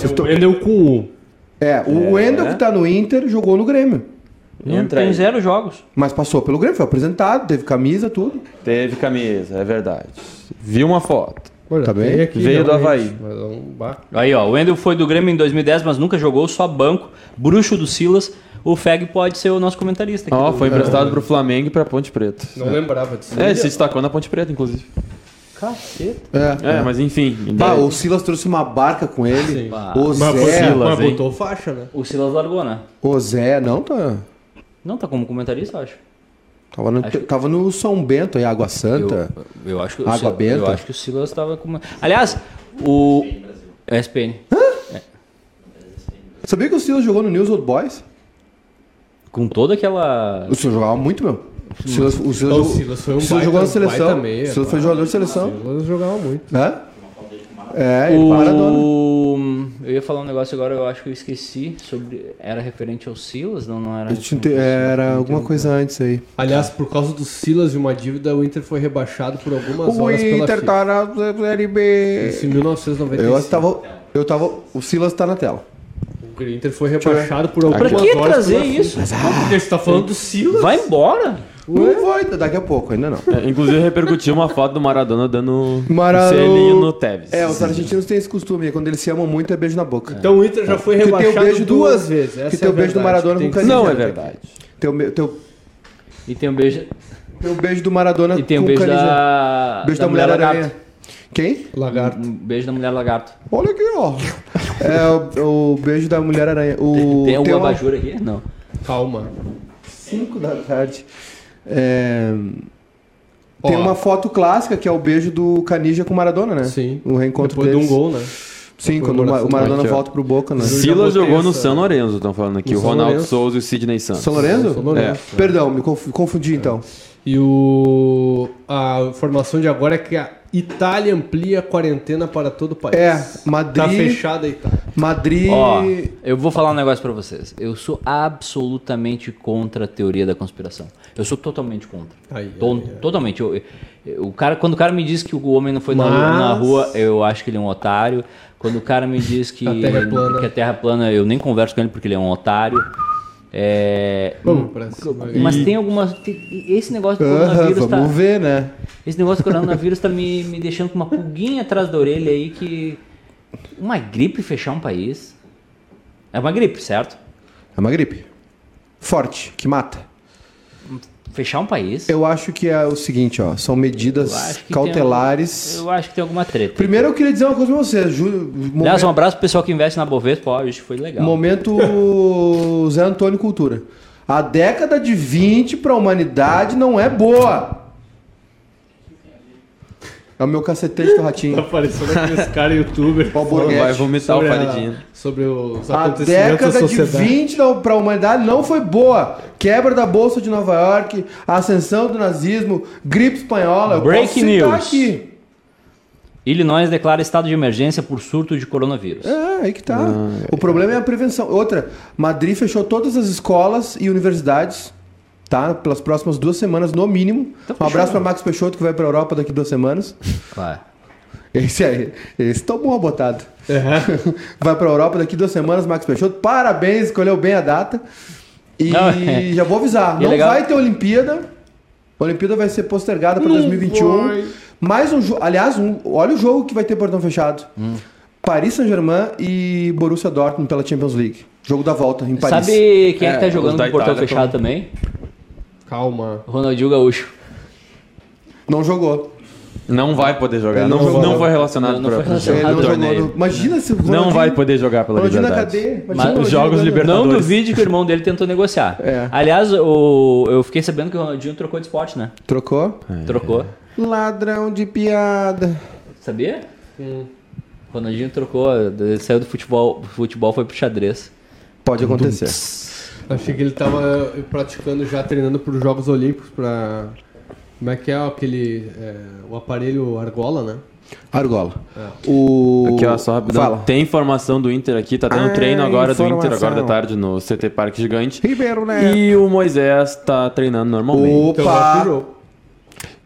Speaker 3: É o Wendel com U.
Speaker 2: É, o Wendel que tá no Inter jogou no Grêmio.
Speaker 4: Entra
Speaker 1: tem
Speaker 4: aí.
Speaker 1: zero jogos.
Speaker 2: Mas passou pelo Grêmio, foi apresentado, teve camisa, tudo.
Speaker 4: Teve camisa, é verdade. Vi uma foto.
Speaker 3: Olha,
Speaker 2: Tá bem?
Speaker 3: aqui,
Speaker 4: Veio do Havaí.
Speaker 3: Mas é um.
Speaker 1: Aí, ó, o Wendel foi do Grêmio em 2010, mas nunca jogou, só banco. Bruxo do Silas. O Feg pode ser o nosso comentarista aqui.
Speaker 4: Ó,
Speaker 1: do-
Speaker 4: foi emprestado pro Flamengo e pra Ponte Preta.
Speaker 3: Não lembrava disso.
Speaker 4: É, se destacou na Ponte Preta, inclusive.
Speaker 1: Caceta.
Speaker 2: É.
Speaker 4: É, mas enfim.
Speaker 2: Bah, o Silas trouxe uma barca com ele.
Speaker 3: Sim.
Speaker 2: O
Speaker 3: Mas, foi-
Speaker 2: Zé.
Speaker 4: Silas,
Speaker 3: mas botou faixa, né?
Speaker 1: O Silas largou, né?
Speaker 2: O Zé, não, tá.
Speaker 1: Não, tá como comentarista, eu acho.
Speaker 2: Tava no,
Speaker 1: Acho-
Speaker 2: tava no São Bento aí, Água Santa.
Speaker 1: Eu, eu acho que o
Speaker 2: Água
Speaker 1: Silas,
Speaker 2: benta.
Speaker 1: Eu acho que o Silas tava como. Aliás, o. É SPN.
Speaker 2: Sabia que o Silas jogou no News Old Boys?
Speaker 1: Com toda aquela.
Speaker 2: O Silas jogava muito, meu. O Silas, o Silas,
Speaker 3: O
Speaker 2: jogou-
Speaker 3: Silas foi um
Speaker 2: o Silas
Speaker 3: baita-
Speaker 2: jogou na seleção.
Speaker 3: meia,
Speaker 2: o Silas foi
Speaker 3: claro.
Speaker 2: jogador de seleção.
Speaker 3: Silas jogava muito.
Speaker 2: Hã? É, ele Maradona.
Speaker 1: O... Eu ia falar um negócio agora, eu acho que eu esqueci sobre. Era referente ao Silas? Não, não era.
Speaker 2: Era alguma coisa antes aí.
Speaker 3: Aliás, por causa do Silas e uma dívida, o Inter foi rebaixado por algumas
Speaker 2: O
Speaker 3: horas pela
Speaker 2: Inter tá na Série B.
Speaker 3: Isso em 1995.
Speaker 2: Eu tava, eu tava. O Silas tá na tela.
Speaker 3: O Inter foi rebaixado por algumas
Speaker 1: Pra
Speaker 3: horas
Speaker 1: que trazer
Speaker 3: pela
Speaker 1: isso?
Speaker 3: Porque você tá falando do Silas.
Speaker 1: Vai embora!
Speaker 2: Não vai, daqui a pouco, ainda não.
Speaker 4: É, inclusive repercutiu uma foto do Maradona dando um selinho no Tevez.
Speaker 2: É, os argentinos têm esse costume, quando eles se amam muito é beijo na boca.
Speaker 3: Então o Inter já foi
Speaker 2: Porque tem o
Speaker 3: rebaixado
Speaker 2: beijo do-
Speaker 3: duas vezes. Essa
Speaker 2: que tem
Speaker 3: é
Speaker 2: o beijo do. Maradona
Speaker 3: Tem
Speaker 2: com carinho.
Speaker 4: Não é verdade.
Speaker 2: Tem o, tem o,
Speaker 1: E tem um beijo.
Speaker 2: tem o beijo do Maradona
Speaker 1: E tem um
Speaker 2: com
Speaker 1: beijo da.
Speaker 2: Beijo da, mulher aranha. Quem?
Speaker 3: Lagarto.
Speaker 1: Um beijo da mulher lagarto.
Speaker 2: Olha aqui, ó. É o, o beijo da mulher aranha. O,
Speaker 1: Tem algum
Speaker 2: uma-
Speaker 1: abajur aqui? Não.
Speaker 3: Calma.
Speaker 2: 5 da tarde. É, Tem uma foto clássica que é o beijo do Canija com o Maradona, né?
Speaker 3: Sim.
Speaker 2: O reencontro
Speaker 3: Depois
Speaker 2: deles.
Speaker 3: de um gol, né?
Speaker 2: Sim, quando o. Maradona
Speaker 4: Aqui,
Speaker 2: volta pro Boca, né?
Speaker 4: Silas jogou no São Lourenço, estão falando aqui.
Speaker 3: No
Speaker 4: o
Speaker 3: São
Speaker 4: Ronaldo
Speaker 3: Lourenço.
Speaker 4: Souza e o Sidney Santos.
Speaker 2: São Lourenço?
Speaker 3: São Lourenço.
Speaker 2: Perdão, me confu- confundi então.
Speaker 3: E o a informação de agora é que a Itália amplia a quarentena para todo o país.
Speaker 2: É, Madrid.
Speaker 3: Tá fechada a Itália.
Speaker 2: Madrid.
Speaker 1: Ó, eu vou falar um negócio pra vocês. Eu sou absolutamente contra a teoria da conspiração. Eu sou totalmente contra.
Speaker 3: Aí, aí.
Speaker 1: Totalmente. Eu- eu- o cara, quando o cara me diz que o homem não foi na,
Speaker 3: Mas-
Speaker 1: rua, na rua, eu acho que ele é um otário. Quando o cara me diz que <laughs>
Speaker 3: A Terra é plana.
Speaker 1: que a Terra é plana, eu nem converso com ele porque ele é um otário. É, mas tem algumas. tem- esse negócio do coronavírus tá.
Speaker 2: vamos ver, né?
Speaker 1: Esse negócio do coronavírus tá me, me deixando com uma pulguinha atrás da orelha aí que. Uma gripe fechar um país. É uma gripe, certo?
Speaker 2: É uma gripe. Forte, que mata.
Speaker 1: Fechar um país.
Speaker 2: Eu acho que é o seguinte, ó. São
Speaker 1: Eu
Speaker 2: medidas
Speaker 1: que
Speaker 2: cautelares.
Speaker 1: tem- eu acho que tem alguma treta.
Speaker 2: Primeiro eu queria dizer uma coisa pra você. Ju...
Speaker 1: Aliás,
Speaker 2: Momento,
Speaker 1: um abraço pro pessoal que investe na Bovespa, ó, hoje foi legal.
Speaker 2: momento <laughs> Zé Antônio Cultura. A década de 20 pra humanidade não é boa. É o meu cacetete do
Speaker 3: Tá
Speaker 2: ratinho.
Speaker 3: aparecendo aqueles caras youtuber <laughs>
Speaker 2: o Borghetti.
Speaker 4: Vai vomitar o
Speaker 3: sobre, a-
Speaker 4: Faridinho.
Speaker 3: sobre os
Speaker 2: A
Speaker 3: acontecimentos da
Speaker 2: década de
Speaker 3: sociedade.
Speaker 2: 20 da- pra humanidade não foi boa. Quebra da Bolsa de Nova York, ascensão do nazismo, gripe espanhola. Eu
Speaker 1: Break news.
Speaker 2: aqui.
Speaker 1: Illinois declara estado de emergência por surto de coronavírus.
Speaker 2: É, aí que tá. o problema é a prevenção. Outra, Madrid fechou todas as escolas e universidades, tá? Pelas próximas duas semanas, no mínimo. um abraço para Max Peixoto, que vai pra Europa daqui duas semanas.
Speaker 1: Claro.
Speaker 2: Esse aí, esse tomou botado.
Speaker 3: É. <laughs>
Speaker 2: Vai pra Europa daqui duas semanas, Max Peixoto. Parabéns, escolheu bem a data. E
Speaker 1: Não, é.
Speaker 2: já vou avisar,
Speaker 1: E é
Speaker 2: não
Speaker 1: legal-
Speaker 2: vai ter Olimpíada. A Olimpíada vai ser postergada para
Speaker 3: Não
Speaker 2: 2021.
Speaker 3: vai.
Speaker 2: Mais um jogo. Aliás, um, olha o jogo que vai ter portão fechado.
Speaker 1: Hum.
Speaker 2: Paris Saint-Germain e Borussia Dortmund pela Champions League. Jogo da volta em Paris.
Speaker 1: Sabe quem é, que tá
Speaker 4: É,
Speaker 1: jogando com portão fechado também?
Speaker 3: Calma.
Speaker 1: Ronaldinho Gaúcho.
Speaker 2: Não jogou.
Speaker 4: Não vai poder jogar.
Speaker 2: Ele
Speaker 4: Não,
Speaker 2: não
Speaker 4: não,
Speaker 2: jogou.
Speaker 4: foi relacionado
Speaker 1: Não- não foi
Speaker 2: não jogou.
Speaker 4: torneio.
Speaker 2: Imagina se o
Speaker 4: Não
Speaker 2: Ronaldinho-
Speaker 4: vai poder jogar pela
Speaker 2: Ronaldinho na
Speaker 4: Liberdade.
Speaker 2: cadeia. Imagina
Speaker 1: Mas-
Speaker 2: o Ronaldinho
Speaker 4: Os jogos. Libertadores.
Speaker 1: Não duvide que o irmão dele tentou negociar.
Speaker 2: É.
Speaker 1: Aliás, o, eu fiquei sabendo que o Ronaldinho trocou de esporte, né?
Speaker 2: Trocou?
Speaker 1: Trocou.
Speaker 2: Ladrão de piada.
Speaker 1: Sabia? O Ronaldinho trocou, saiu do futebol, futebol foi pro xadrez.
Speaker 2: Pode acontecer.
Speaker 3: Achei que ele tava praticando já, treinando para os Jogos Olímpicos, pra... Como é que é aquele... é, o aparelho argola, né?
Speaker 2: Argola. O...
Speaker 4: Aqui, ó, só rapidão.
Speaker 2: Fala.
Speaker 4: Tem informação do Inter aqui, tá tendo
Speaker 2: Ah,
Speaker 4: treino agora do Inter,
Speaker 2: informação.
Speaker 4: agora da tarde, no CT Parque Gigante.
Speaker 2: Ribeiro, né?
Speaker 4: E o Moisés tá treinando normalmente.
Speaker 3: Então
Speaker 2: Opa!
Speaker 3: jogo.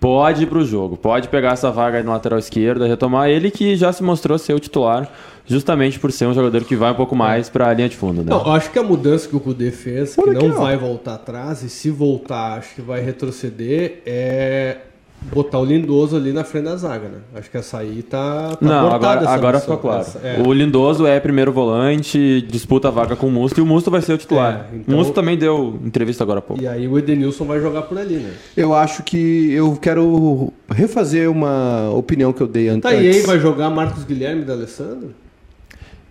Speaker 4: Pode ir pro jogo, pode pegar essa vaga aí na lateral esquerda, retomar ele que já se mostrou ser o titular, justamente por ser um jogador que vai um pouco mais pra linha de fundo, né?
Speaker 3: Não, acho que a mudança que o Kudê fez, que
Speaker 2: Olha
Speaker 3: não
Speaker 2: aqui, ó.
Speaker 3: vai voltar atrás, e se voltar, acho que vai retroceder, é botar o Lindoso ali na frente da zaga, né? Acho que essa aí tá. tá
Speaker 4: Não, agora,
Speaker 3: essa
Speaker 4: agora ficou claro.
Speaker 3: Essa- é.
Speaker 4: O Lindoso é primeiro volante, disputa a vaga com o Musto e o Musto vai ser o titular.
Speaker 3: É, então-
Speaker 4: O Musto também deu entrevista agora há pouco.
Speaker 3: E aí o Edenilson vai jogar por ali, né?
Speaker 2: Eu acho que eu quero refazer uma opinião que eu dei antes.
Speaker 3: Tá, e aí vai jogar Marcos Guilherme da Alessandro?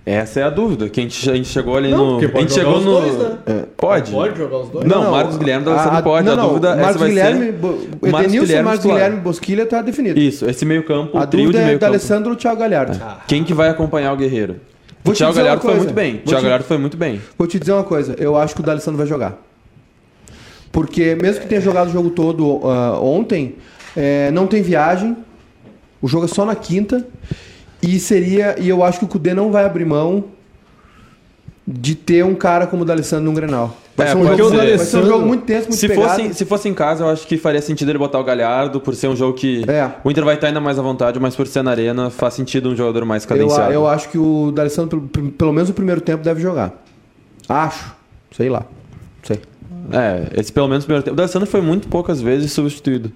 Speaker 4: Essa é a dúvida, que a gente, a gente chegou ali
Speaker 3: Não,
Speaker 4: no.
Speaker 3: porque
Speaker 4: A
Speaker 3: pode
Speaker 4: gente
Speaker 3: jogar
Speaker 4: chegou
Speaker 3: os
Speaker 4: no.
Speaker 3: dois, né?
Speaker 2: É.
Speaker 4: Pode?
Speaker 3: Pode jogar os dois?
Speaker 4: Não, Marcos Guilherme da Alessandro pode, a
Speaker 2: não,
Speaker 4: dúvida- essa
Speaker 2: Marcos
Speaker 4: vai
Speaker 2: Guilherme,
Speaker 4: ser-
Speaker 2: Bo-
Speaker 4: Marcos
Speaker 2: Edenilson,
Speaker 4: Guilherme
Speaker 2: Marcos. Guilherme Bosquilha tá definido.
Speaker 4: Isso, esse meio-campo,
Speaker 2: A
Speaker 4: o trio
Speaker 2: dúvida
Speaker 4: de
Speaker 2: é
Speaker 4: meio
Speaker 2: da
Speaker 4: campo.
Speaker 2: Alessandro Thiago Galhardo.
Speaker 4: Quem que vai acompanhar o Guerreiro?
Speaker 2: Vou
Speaker 4: o Thiago Galhardo foi muito bem.
Speaker 2: Vou
Speaker 4: Thiago
Speaker 2: te-
Speaker 4: Galhardo foi muito bem.
Speaker 2: Vou te dizer uma coisa, eu acho que o D'Alessandro vai jogar. Porque mesmo que tenha jogado o jogo todo ah, ontem, é, não tem viagem. O jogo é só na quinta. E seria. E eu acho que o Cudê não vai abrir mão de ter um cara como o D'Alessandro no Grenal. Vai,
Speaker 4: É,
Speaker 2: ser um, jogo,
Speaker 4: ser.
Speaker 2: vai ser um jogo muito tenso, muito
Speaker 4: Se
Speaker 2: pegado.
Speaker 4: fosse, se fosse em casa, eu acho que faria sentido ele botar o Galhardo, por ser um jogo que
Speaker 2: É.
Speaker 4: o Inter vai estar ainda mais à vontade, mas por ser na arena, faz sentido um jogador mais
Speaker 2: eu,
Speaker 4: cadenciado.
Speaker 2: eu acho que o D'Alessandro, pelo, pelo menos o primeiro tempo, deve jogar. Acho. Sei lá. Sei.
Speaker 4: É, esse pelo menos o primeiro tempo. O D'Alessandro foi muito poucas vezes substituído.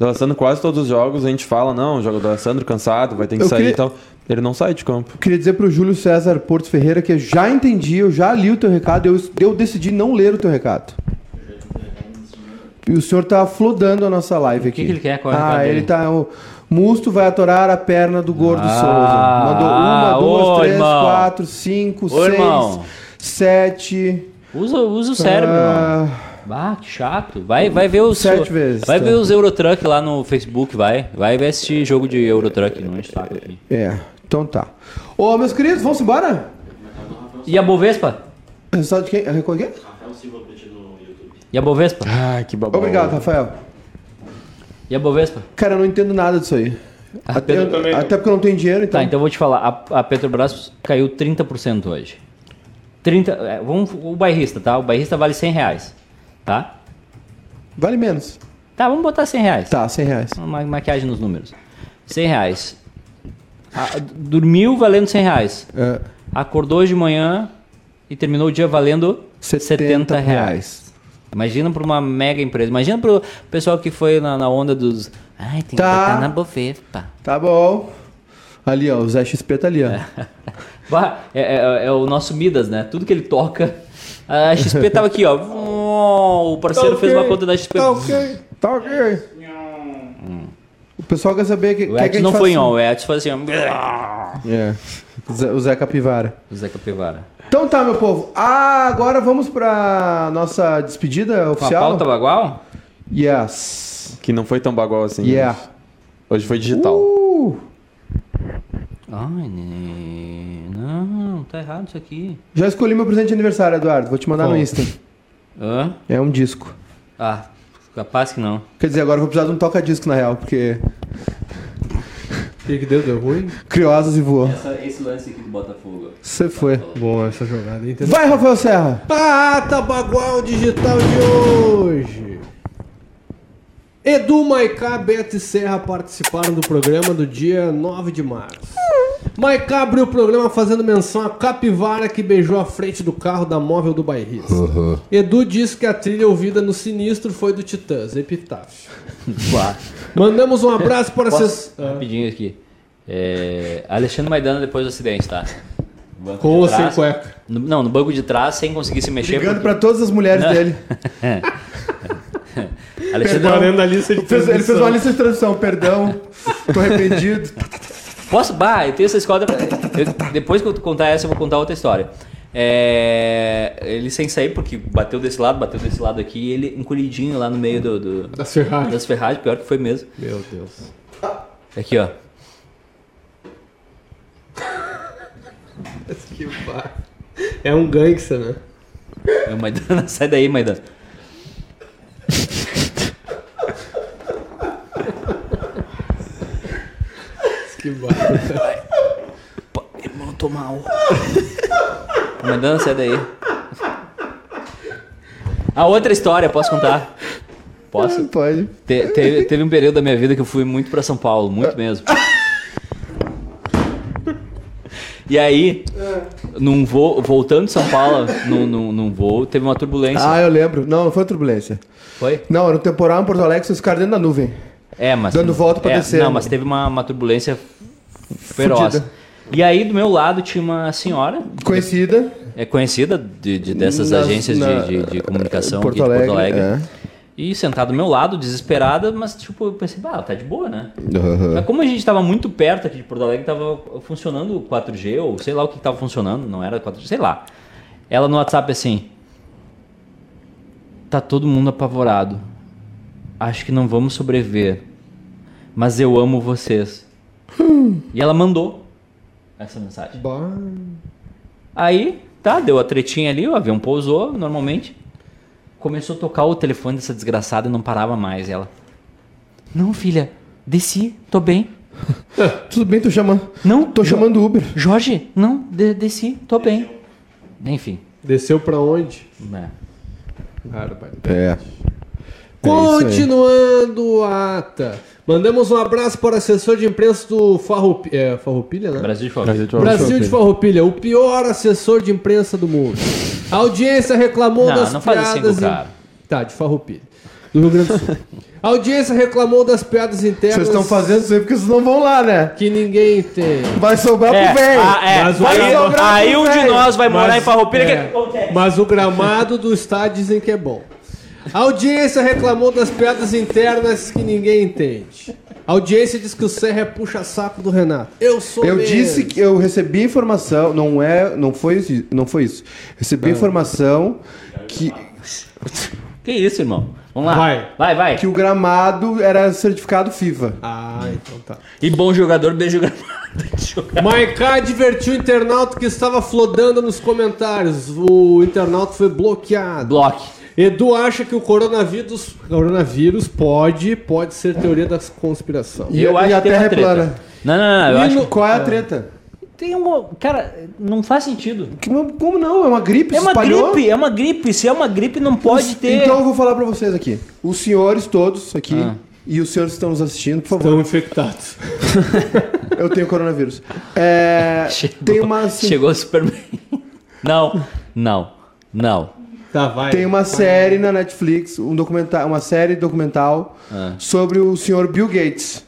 Speaker 4: O D'Alessandro, quase todos os jogos, a gente fala, não, o D'Alessandro cansado, vai ter que
Speaker 2: Eu
Speaker 4: sair
Speaker 2: queria-
Speaker 4: e tal. Ele não sai de campo.
Speaker 2: Queria dizer pro Júlio César Porto Ferreira que eu já entendi, eu já li o teu recado, eu, eu decidi não ler o teu recado. E o senhor tá flodando a nossa live aqui.
Speaker 1: que que ele quer? Qual é o
Speaker 2: ah, ele
Speaker 1: dele?
Speaker 2: tá. O Musto vai atorar a perna do gordo
Speaker 1: Ah,
Speaker 2: Souza. Mandou uma, duas,
Speaker 1: ô,
Speaker 2: três,
Speaker 1: irmão.
Speaker 2: quatro, cinco,
Speaker 1: Ô,
Speaker 2: seis,
Speaker 1: irmão.
Speaker 2: sete.
Speaker 1: Usa, usa o cérebro, irmão.
Speaker 2: Ah,
Speaker 1: Ah, que chato. Vai, vai ver os.
Speaker 2: Sete vezes,
Speaker 1: Vai
Speaker 2: tá.
Speaker 1: ver os Eurotruck lá no Facebook, vai. Vai ver assistir jogo de Eurotruck, não enche o saco aqui.
Speaker 2: é, então tá. Ô, meus queridos, vamos embora?
Speaker 1: E a Bovespa?
Speaker 2: Resultado de quem? Ah, qual que é?
Speaker 1: E a Bovespa?
Speaker 4: Ai, que babão.
Speaker 2: Obrigado, Rafael.
Speaker 1: E a Bovespa?
Speaker 2: Cara, eu não entendo nada disso aí. Até,
Speaker 1: Pedro
Speaker 3: não.
Speaker 2: até porque eu não tenho dinheiro, então.
Speaker 1: Tá, então eu vou te falar. A, a Petrobras caiu 30% hoje. 30, é, vamos, o bairrista, tá? O bairrista vale 100 reais, tá?
Speaker 2: Vale menos.
Speaker 1: Tá, vamos botar 100 reais.
Speaker 2: Tá, 100 reais.
Speaker 1: Uma maquiagem nos números. 100 reais. Ah, dormiu valendo 100 reais.
Speaker 2: É,
Speaker 1: Acordou hoje de manhã e terminou o dia valendo 70,
Speaker 2: 70
Speaker 1: reais.
Speaker 2: reais.
Speaker 1: Imagina para uma mega empresa. Imagina para o pessoal que foi na, na onda dos. Ai, tem
Speaker 2: Tá.
Speaker 1: que botar na Bovespa.
Speaker 2: Tá bom. Ali, ó, o Zé XP tá ali, ó. <laughs>
Speaker 1: É, é- é o nosso Midas, né? Tudo que ele toca. A XP tava aqui, ó. O parceiro fez uma conta da XP.
Speaker 2: Tá ok, tá ok. O pessoal quer saber que.
Speaker 1: O
Speaker 2: que a
Speaker 1: Edson
Speaker 2: gente
Speaker 1: não foi em
Speaker 2: assim.
Speaker 1: on, o Edson foi assim.
Speaker 2: É. O Zé, Capivara.
Speaker 1: O Zé Capivara.
Speaker 2: Então tá, meu povo. Ah, agora vamos pra nossa despedida
Speaker 1: Com a
Speaker 2: oficial?
Speaker 1: pauta bagual?
Speaker 2: Yes.
Speaker 4: Que não foi tão bagual assim.
Speaker 2: Yeah.
Speaker 4: Hoje foi digital.
Speaker 2: Uh,
Speaker 1: Ai, nenê. Não, tá errado isso aqui.
Speaker 2: já escolhi meu presente de aniversário, Eduardo. Vou te mandar no? Insta.
Speaker 1: Hã?
Speaker 2: É um disco.
Speaker 1: Ah, capaz que não.
Speaker 2: Quer dizer, agora eu vou precisar de um toca-disco, na real, porque.
Speaker 3: O que, que deu? Deu ruim?
Speaker 2: Criosas e voou.
Speaker 1: esse lance aqui do Botafogo.
Speaker 2: Você foi.
Speaker 3: Bom, essa jogada aí.
Speaker 2: Vai, Rafael Serra!
Speaker 3: Pata Bagual Digital de hoje. Edu Maicá, Beto e Serra participaram do programa do dia 9 de março. Maicá abriu o programa fazendo menção à capivara que beijou a frente do carro da móvel do bairrista. Edu disse que a trilha ouvida no Sinistro foi do Titãs, Epitáfio. <laughs> Mandamos um abraço para vocês.
Speaker 1: Rapidinho aqui. É, Alexandre Maidana depois do acidente, tá?
Speaker 3: Com ou sem cueca?
Speaker 1: No- não, no banco de trás, sem conseguir se mexer.
Speaker 2: Ligando
Speaker 1: porque-
Speaker 2: pra todas as mulheres
Speaker 1: Não.
Speaker 2: dele. <laughs>
Speaker 1: Alexandre,
Speaker 3: a lista de
Speaker 2: Ele fez, ele fez
Speaker 3: transmissão.
Speaker 2: uma lista de tradução, perdão, <laughs> tô arrependido.
Speaker 1: Posso? Bah, eu tenho essa escola. eu- depois que eu contar essa, eu vou contar outra história. É, ele sem sair, porque bateu desse lado, bateu desse lado aqui, e ele encolhidinho lá no meio do, do-
Speaker 3: Das Ferrari.
Speaker 1: das ferragens, pior que foi mesmo.
Speaker 3: Meu Deus.
Speaker 1: Aqui, ó.
Speaker 3: Que bar. É um gangster, né?
Speaker 1: É o Maidana, <laughs> sai daí, Maidana.
Speaker 3: Que barra.
Speaker 1: Pô, Irmão, tô mal. Comandante, sai daí. A outra história, posso contar? Posso?
Speaker 2: Pode.
Speaker 1: Te- teve, teve um período da minha vida que eu fui muito pra São Paulo, muito mesmo. E aí, num voo, voltando de São Paulo, num, num, num voo, teve uma turbulência.
Speaker 2: Ah, eu lembro. Não, não foi turbulência.
Speaker 1: Foi?
Speaker 2: Não, era um temporal em Porto Alegre, vocês ficaram dentro da nuvem.
Speaker 1: É, mas.
Speaker 2: Dando volta pra
Speaker 1: é,
Speaker 2: descer,
Speaker 1: Não,
Speaker 2: né?
Speaker 1: mas teve uma, uma turbulência feroz.
Speaker 2: Fudida.
Speaker 1: E aí, do meu lado, tinha uma senhora,
Speaker 2: Conhecida.
Speaker 1: é conhecida de, de- dessas
Speaker 2: Nas-
Speaker 1: agências de-
Speaker 2: na-
Speaker 1: de, de comunicação
Speaker 2: Porto
Speaker 1: aqui de Porto
Speaker 2: Alegre, é.
Speaker 1: E sentada do meu lado, desesperada, mas tipo, eu pensei, bah, tá de boa, né?
Speaker 2: Aham.
Speaker 1: Mas como a gente tava muito perto aqui de Porto Alegre, tava funcionando o 4G, ou sei lá o que tava funcionando, não era 4G, sei lá. Ela no WhatsApp assim. Tá todo mundo apavorado. Acho que não vamos sobreviver. Mas eu amo vocês. E ela mandou essa mensagem.
Speaker 3: Bah.
Speaker 1: Aí, tá, deu a tretinha ali, o avião pousou normalmente. Começou a tocar o telefone dessa desgraçada e não parava mais. Ela. Não, filha, desci, tô bem.
Speaker 2: Tudo bem, tô chamando.
Speaker 1: Não,
Speaker 2: Tô
Speaker 1: Jo-
Speaker 2: chamando o Uber.
Speaker 1: Jorge, não, de- desci, tô bem. Enfim.
Speaker 3: Desceu pra onde?
Speaker 1: é.
Speaker 3: Barbaridade.
Speaker 2: É.
Speaker 3: Continuando a ata. Mandamos um abraço para o assessor de imprensa do Farroupilha, é, Farroupilha, né?
Speaker 1: Brasil de
Speaker 4: de
Speaker 3: Brasil de Farroupilha, o pior assessor de imprensa do mundo. A audiência reclamou
Speaker 1: Não,
Speaker 3: das
Speaker 1: não faz assim
Speaker 3: piadas...
Speaker 1: com o
Speaker 3: in-
Speaker 1: cara.
Speaker 3: Tá, de Farroupilha, do Rio Grande do Sul. A audiência reclamou das piadas internas
Speaker 2: Vocês estão fazendo isso aí porque vocês não vão lá, né?
Speaker 3: que ninguém tem.
Speaker 2: Vai sobrar
Speaker 1: É,
Speaker 2: pro velho.
Speaker 1: ah, é.
Speaker 3: Mas o
Speaker 1: Vai
Speaker 3: cara-
Speaker 1: sobrar aí
Speaker 2: pro
Speaker 1: um de
Speaker 2: velho.
Speaker 1: nós vai morar
Speaker 3: Mas-
Speaker 1: em Farroupilha.
Speaker 3: é.
Speaker 1: que?
Speaker 3: Mas o gramado do estádio dizem que é bom. A audiência reclamou das piadas internas que ninguém entende. A audiência diz que o Serra é puxa-saco do Renato. Eu sou
Speaker 2: Eu
Speaker 3: menos.
Speaker 2: disse que eu recebi informação, não é, não foi isso, não foi isso. Recebi informação que
Speaker 1: Que isso, irmão? Vamos lá.
Speaker 3: Vai.
Speaker 1: Vai, vai.
Speaker 2: que o gramado era certificado FIFA.
Speaker 3: Ah, então tá.
Speaker 1: E bom jogador, beijo gramado. <laughs>
Speaker 3: Maiká advertiu o internauta que estava flodando nos comentários. O internauta foi bloqueado.
Speaker 1: Bloque.
Speaker 3: Edu acha que o coronavírus, coronavírus pode, pode ser teoria da conspiração.
Speaker 2: E,
Speaker 1: eu acho
Speaker 2: e a
Speaker 1: que
Speaker 2: Terra é plana.
Speaker 1: Não, não, não. Eu
Speaker 3: E
Speaker 1: acho
Speaker 3: no-
Speaker 1: que
Speaker 2: Qual é a treta?
Speaker 1: tem um. Cara, não faz sentido.
Speaker 2: Que- Como não? É uma gripe?
Speaker 1: É uma
Speaker 2: espalhou?
Speaker 1: gripe, é uma gripe. Se é uma gripe, não pode ter.
Speaker 2: Então eu vou falar pra vocês aqui. Os senhores todos aqui
Speaker 1: Ah.
Speaker 2: e os senhores que estão nos assistindo, por favor.
Speaker 3: Estão infectados. <laughs>
Speaker 2: Eu tenho coronavírus. É, <laughs>
Speaker 1: Chegou,
Speaker 2: tem uma assim,
Speaker 1: chegou o Superman. Não, não, não.
Speaker 3: Tá, vai.
Speaker 2: tem uma série na Netflix, um documentário, uma série documental
Speaker 1: Ah.
Speaker 2: sobre o senhor Bill Gates.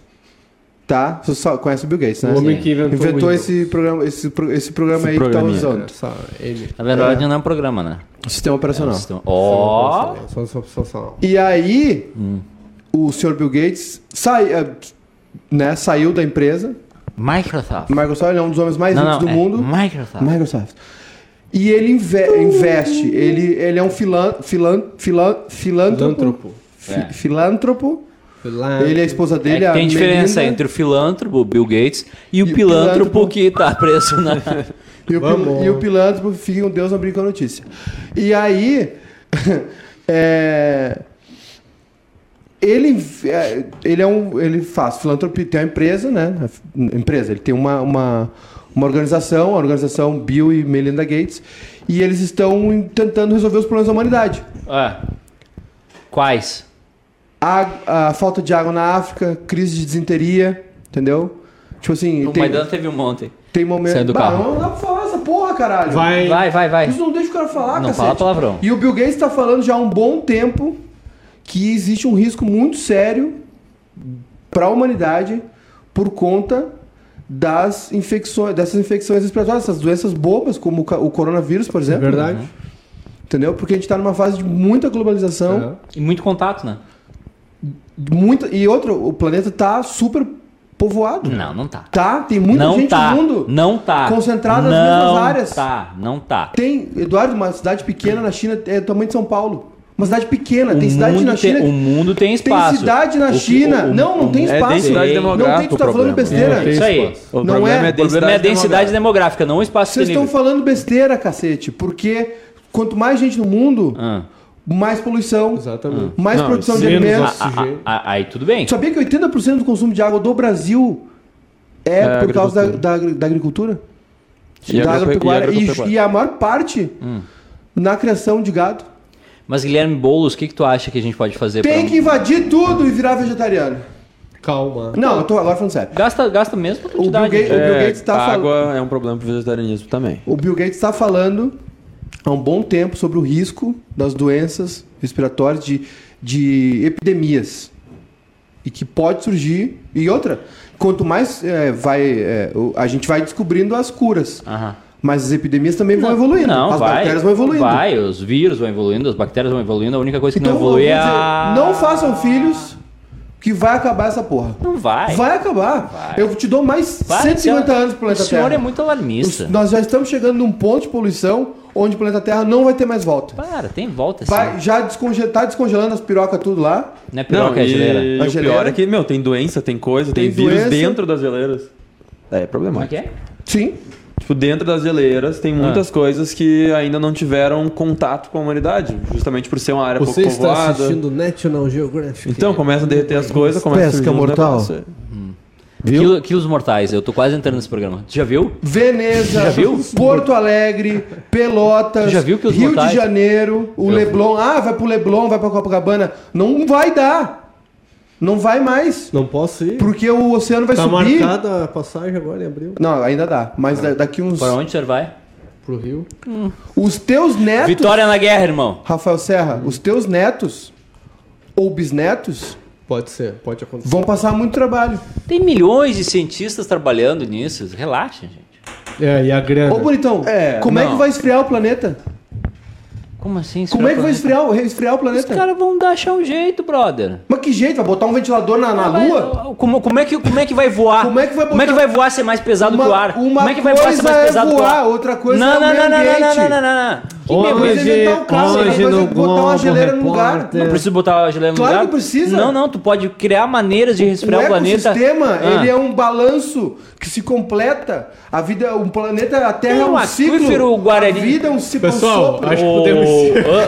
Speaker 2: Tá? Você só conhece o Bill Gates, né?
Speaker 3: O homem
Speaker 1: Sim.
Speaker 3: que inventou,
Speaker 2: Inventou esse programa, esse, esse programa
Speaker 4: Esse
Speaker 2: aí que tá usando.
Speaker 3: Essa, ele.
Speaker 1: Na verdade, não é um programa, né?
Speaker 2: Sistema operacional.
Speaker 1: Ó.
Speaker 3: Só, só, só, só.
Speaker 2: E aí,
Speaker 1: Hum.
Speaker 2: o senhor Bill Gates sai, né, saiu da empresa.
Speaker 1: Microsoft.
Speaker 2: Microsoft ele é um dos homens mais
Speaker 1: Não,
Speaker 2: ricos
Speaker 1: não,
Speaker 2: do
Speaker 1: é
Speaker 2: mundo.
Speaker 1: Microsoft.
Speaker 2: Microsoft. E ele inve- investe, ele, ele é um filan, filan, filan, filântropo.
Speaker 3: Filântropo.
Speaker 2: fi-
Speaker 1: É.
Speaker 2: Filântropo.
Speaker 3: Filântropo.
Speaker 2: Ele é a esposa
Speaker 1: É
Speaker 2: dele,
Speaker 1: que
Speaker 2: a
Speaker 1: tem diferença
Speaker 2: Melinda,
Speaker 1: entre o filântropo, Bill Gates, e o
Speaker 2: E o
Speaker 1: pilântropo
Speaker 2: pilântropo.
Speaker 1: que tá preso na. <laughs>
Speaker 2: E o, pil- e o pilântropo fica um Deus não brinca com a notícia. E aí. <laughs> é, ele, é, ele é um. Ele faz filantropia, tem uma empresa, né? Empresa, ele tem uma, uma, uma organização, a organização Bill e Melinda Gates, e eles estão tentando resolver os problemas da humanidade.
Speaker 1: É. Quais?
Speaker 2: A, a falta de água na África, crise de desinteria, entendeu? Tipo assim,
Speaker 1: O
Speaker 2: tem,
Speaker 1: Maidana teve um monte.
Speaker 2: tem momento.
Speaker 1: Saindo do
Speaker 2: Bah,
Speaker 1: carro.
Speaker 2: Não dá pra falar essa porra, caralho.
Speaker 3: Vai.
Speaker 1: Vai, vai, vai.
Speaker 2: Isso não deixa o cara falar,
Speaker 1: Não
Speaker 2: cacete.
Speaker 1: fala palavrão.
Speaker 2: E o Bill Gates está falando já há um bom tempo que existe um risco muito sério para a humanidade por conta das infecções, dessas infecções respiratórias, essas doenças bobas, como o coronavírus, por
Speaker 3: É
Speaker 2: exemplo.
Speaker 3: verdade.
Speaker 2: Entendeu? Porque a gente está numa fase de muita globalização,
Speaker 1: E muito contato, né?
Speaker 2: muita e outro, o planeta tá super povoado.
Speaker 1: Não, não tá.
Speaker 2: Tá, tem muita
Speaker 1: não
Speaker 2: gente
Speaker 1: tá.
Speaker 2: no mundo.
Speaker 1: Não tá.
Speaker 2: concentrada nas
Speaker 1: não
Speaker 2: mesmas áreas.
Speaker 1: Tá, não tá.
Speaker 2: Tem, Eduardo, uma cidade pequena na China é do tamanho de São Paulo. Uma cidade pequena, tem
Speaker 1: o,
Speaker 2: cidade
Speaker 1: mundo
Speaker 2: na
Speaker 1: tem,
Speaker 2: China.
Speaker 1: o mundo tem espaço.
Speaker 2: Tem cidade na
Speaker 1: O
Speaker 2: China.
Speaker 1: o- o-
Speaker 2: não, não tem
Speaker 4: é
Speaker 2: espaço.
Speaker 4: densidade
Speaker 1: Não
Speaker 2: Não
Speaker 4: demográfica.
Speaker 2: tem, tu tá falando
Speaker 4: problema.
Speaker 2: besteira.
Speaker 3: Não tem
Speaker 1: Isso aí.
Speaker 4: O
Speaker 2: Não
Speaker 4: problema
Speaker 2: é.
Speaker 4: é,
Speaker 1: O problema é a densidade demográfica, não o espaço
Speaker 2: Vocês estão falando besteira, cacete. Porque quanto mais gente no mundo,
Speaker 1: Ah.
Speaker 2: mais poluição,
Speaker 3: Exatamente.
Speaker 2: mais
Speaker 4: Não,
Speaker 2: produção de
Speaker 3: menos
Speaker 2: alimentos.
Speaker 1: Ah, ah, ah, aí tudo bem.
Speaker 2: Sabia que 80% do consumo de água do Brasil É,
Speaker 4: É,
Speaker 2: por causa da,
Speaker 4: agricultura.
Speaker 2: da, da agricultura?
Speaker 4: E
Speaker 2: da
Speaker 4: agrope-
Speaker 2: agropecuária.
Speaker 4: e
Speaker 2: E,
Speaker 4: agropecuária.
Speaker 2: e a maior parte na criação de gado.
Speaker 1: Mas Guilherme Boulos, o que, que tu acha que a gente pode fazer
Speaker 2: Tem
Speaker 1: pra...
Speaker 2: que invadir tudo e virar vegetariano.
Speaker 3: Calma.
Speaker 2: Não, eu tô agora falando sério.
Speaker 1: Gasta, gasta mesmo pra
Speaker 2: O Bill. Gates, o Bill Gates tá
Speaker 4: a
Speaker 2: falando.
Speaker 4: água é um problema pro vegetarianismo também.
Speaker 2: O Bill Gates está falando há um bom tempo sobre o risco das doenças respiratórias de, de epidemias. E que pode surgir. E outra, quanto mais é, vai. é, a gente vai descobrindo as curas.
Speaker 1: Aham.
Speaker 2: Mas as epidemias também vão evoluindo.
Speaker 1: Não,
Speaker 2: as
Speaker 1: vai,
Speaker 2: bactérias vão evoluindo.
Speaker 1: Vai, os vírus vão evoluindo, as bactérias vão evoluindo. A única coisa que
Speaker 2: Então,
Speaker 1: não evolui é a...
Speaker 2: não façam filhos que vai acabar essa porra.
Speaker 1: Não vai.
Speaker 2: Vai acabar.
Speaker 1: Vai.
Speaker 2: Eu te dou mais
Speaker 1: Vai,
Speaker 2: 150
Speaker 1: então,
Speaker 2: anos pro planeta
Speaker 1: O senhor
Speaker 2: Terra.
Speaker 1: é muito alarmista.
Speaker 2: Nós já estamos chegando num ponto de poluição onde o planeta Terra não vai ter mais volta.
Speaker 1: Para, tem volta
Speaker 2: Vai,
Speaker 1: assim.
Speaker 2: já desconge tá descongelando as pirocas tudo lá.
Speaker 1: Não é piroca, é
Speaker 4: e,
Speaker 1: geleira.
Speaker 4: e
Speaker 2: A
Speaker 4: o
Speaker 2: geleira?
Speaker 4: pior é que, meu, tem doença, tem coisa, tem,
Speaker 2: Tem
Speaker 4: vírus
Speaker 2: doença.
Speaker 4: dentro das geleiras. É
Speaker 1: Como é
Speaker 4: problemático.
Speaker 1: que é?
Speaker 2: Sim.
Speaker 4: Tipo, dentro das geleiras tem muitas
Speaker 2: Ah.
Speaker 4: coisas que ainda não tiveram contato com a humanidade, justamente por ser uma área
Speaker 3: Você
Speaker 4: pouco
Speaker 3: está
Speaker 4: povoada.
Speaker 3: assistindo National Geographic.
Speaker 4: Então, começa a derreter as coisas, começa a
Speaker 2: Pesca
Speaker 4: surgir uns
Speaker 2: mortal.
Speaker 4: negócios.
Speaker 1: Quilo- Quilos mortais, eu tô quase entrando nesse programa. Tu já viu?
Speaker 2: Veneza,
Speaker 1: Já viu?
Speaker 2: Porto Alegre, Pelotas,
Speaker 1: Tu já viu que os
Speaker 2: Rio
Speaker 1: mortais-
Speaker 2: de Janeiro, o
Speaker 1: Eu-
Speaker 2: Leblon. Ah, vai pro Leblon, vai pra Copacabana. Não vai dar. Não vai mais.
Speaker 3: Não posso ir.
Speaker 2: Porque o oceano vai
Speaker 3: tá
Speaker 2: subir.
Speaker 3: marcada a passagem agora em abril
Speaker 2: Não, ainda dá. Mas da- daqui uns.
Speaker 1: Pra onde o senhor vai?
Speaker 3: pro Rio.
Speaker 2: Os teus netos.
Speaker 1: Vitória na guerra, irmão.
Speaker 2: Rafael Serra, os teus netos ou bisnetos
Speaker 3: Pode ser, pode acontecer.
Speaker 2: vão passar muito trabalho.
Speaker 1: Tem milhões de cientistas trabalhando nisso. Relaxa, gente.
Speaker 3: É, e a grana.
Speaker 2: Ô, bonitão,
Speaker 4: É,
Speaker 2: como é
Speaker 1: não.
Speaker 2: que vai esfriar o planeta?
Speaker 1: Como assim?
Speaker 2: Como é que vai
Speaker 1: esfriar?
Speaker 2: esfriar, o- o
Speaker 1: Os
Speaker 2: planeta?
Speaker 1: caras vão dar achar um jeito, brother.
Speaker 2: Mas que jeito? Vai botar um ventilador na, na
Speaker 1: Vai-
Speaker 2: lua?
Speaker 1: Como, como, é que, como é que vai voar?
Speaker 2: Como é que vai
Speaker 1: Como é que
Speaker 2: botar-
Speaker 1: vai voar ser mais pesado
Speaker 2: Uma-
Speaker 1: que o ar?
Speaker 2: uma
Speaker 1: como é que vai voar ser mais
Speaker 2: é
Speaker 1: pesado que o
Speaker 2: voar,
Speaker 1: ar?
Speaker 2: outra coisa
Speaker 1: não,
Speaker 2: é
Speaker 1: não, não, não, não, não, não, não, não. Que
Speaker 3: Hoje-
Speaker 2: é inventar um carro, outra
Speaker 3: hoje
Speaker 2: é
Speaker 3: no
Speaker 2: botar uma
Speaker 3: Globo
Speaker 2: geleira no lugar.
Speaker 1: Não precisa botar a geleira no
Speaker 2: Claro
Speaker 1: lugar?
Speaker 2: que precisa.
Speaker 1: Não, não, tu pode criar maneiras de
Speaker 2: O
Speaker 1: resfriar o, planeta.
Speaker 2: ecossistema,
Speaker 1: Ah.
Speaker 2: ele é um balanço que se completa. A vida, um planeta, a Terra
Speaker 1: Tem
Speaker 2: é
Speaker 1: um
Speaker 2: um ciclo.
Speaker 1: Guarani.
Speaker 2: A vida é um ciclo
Speaker 3: Pessoal,
Speaker 2: sopro.
Speaker 3: acho que podemos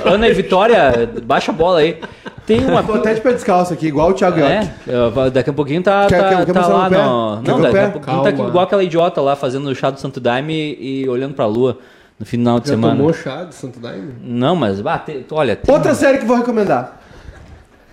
Speaker 1: Ana e Vitória, baixa a bola aí. Tem uma.
Speaker 2: Tô até de pé descalço aqui, igual o Thiago
Speaker 1: É,
Speaker 2: York.
Speaker 1: daqui a pouquinho tá,
Speaker 2: Quer-
Speaker 1: tá,
Speaker 2: quer-
Speaker 1: tá lá no. Não,
Speaker 2: o
Speaker 1: daqui a pouquinho tá igual aquela idiota lá fazendo o chá do Santo Daime e olhando pra lua no final de
Speaker 3: Já
Speaker 1: semana.
Speaker 3: tomou chá de Santo Daime?
Speaker 1: Não, mas bah, tem- olha. tem-
Speaker 2: Outra série que vou recomendar.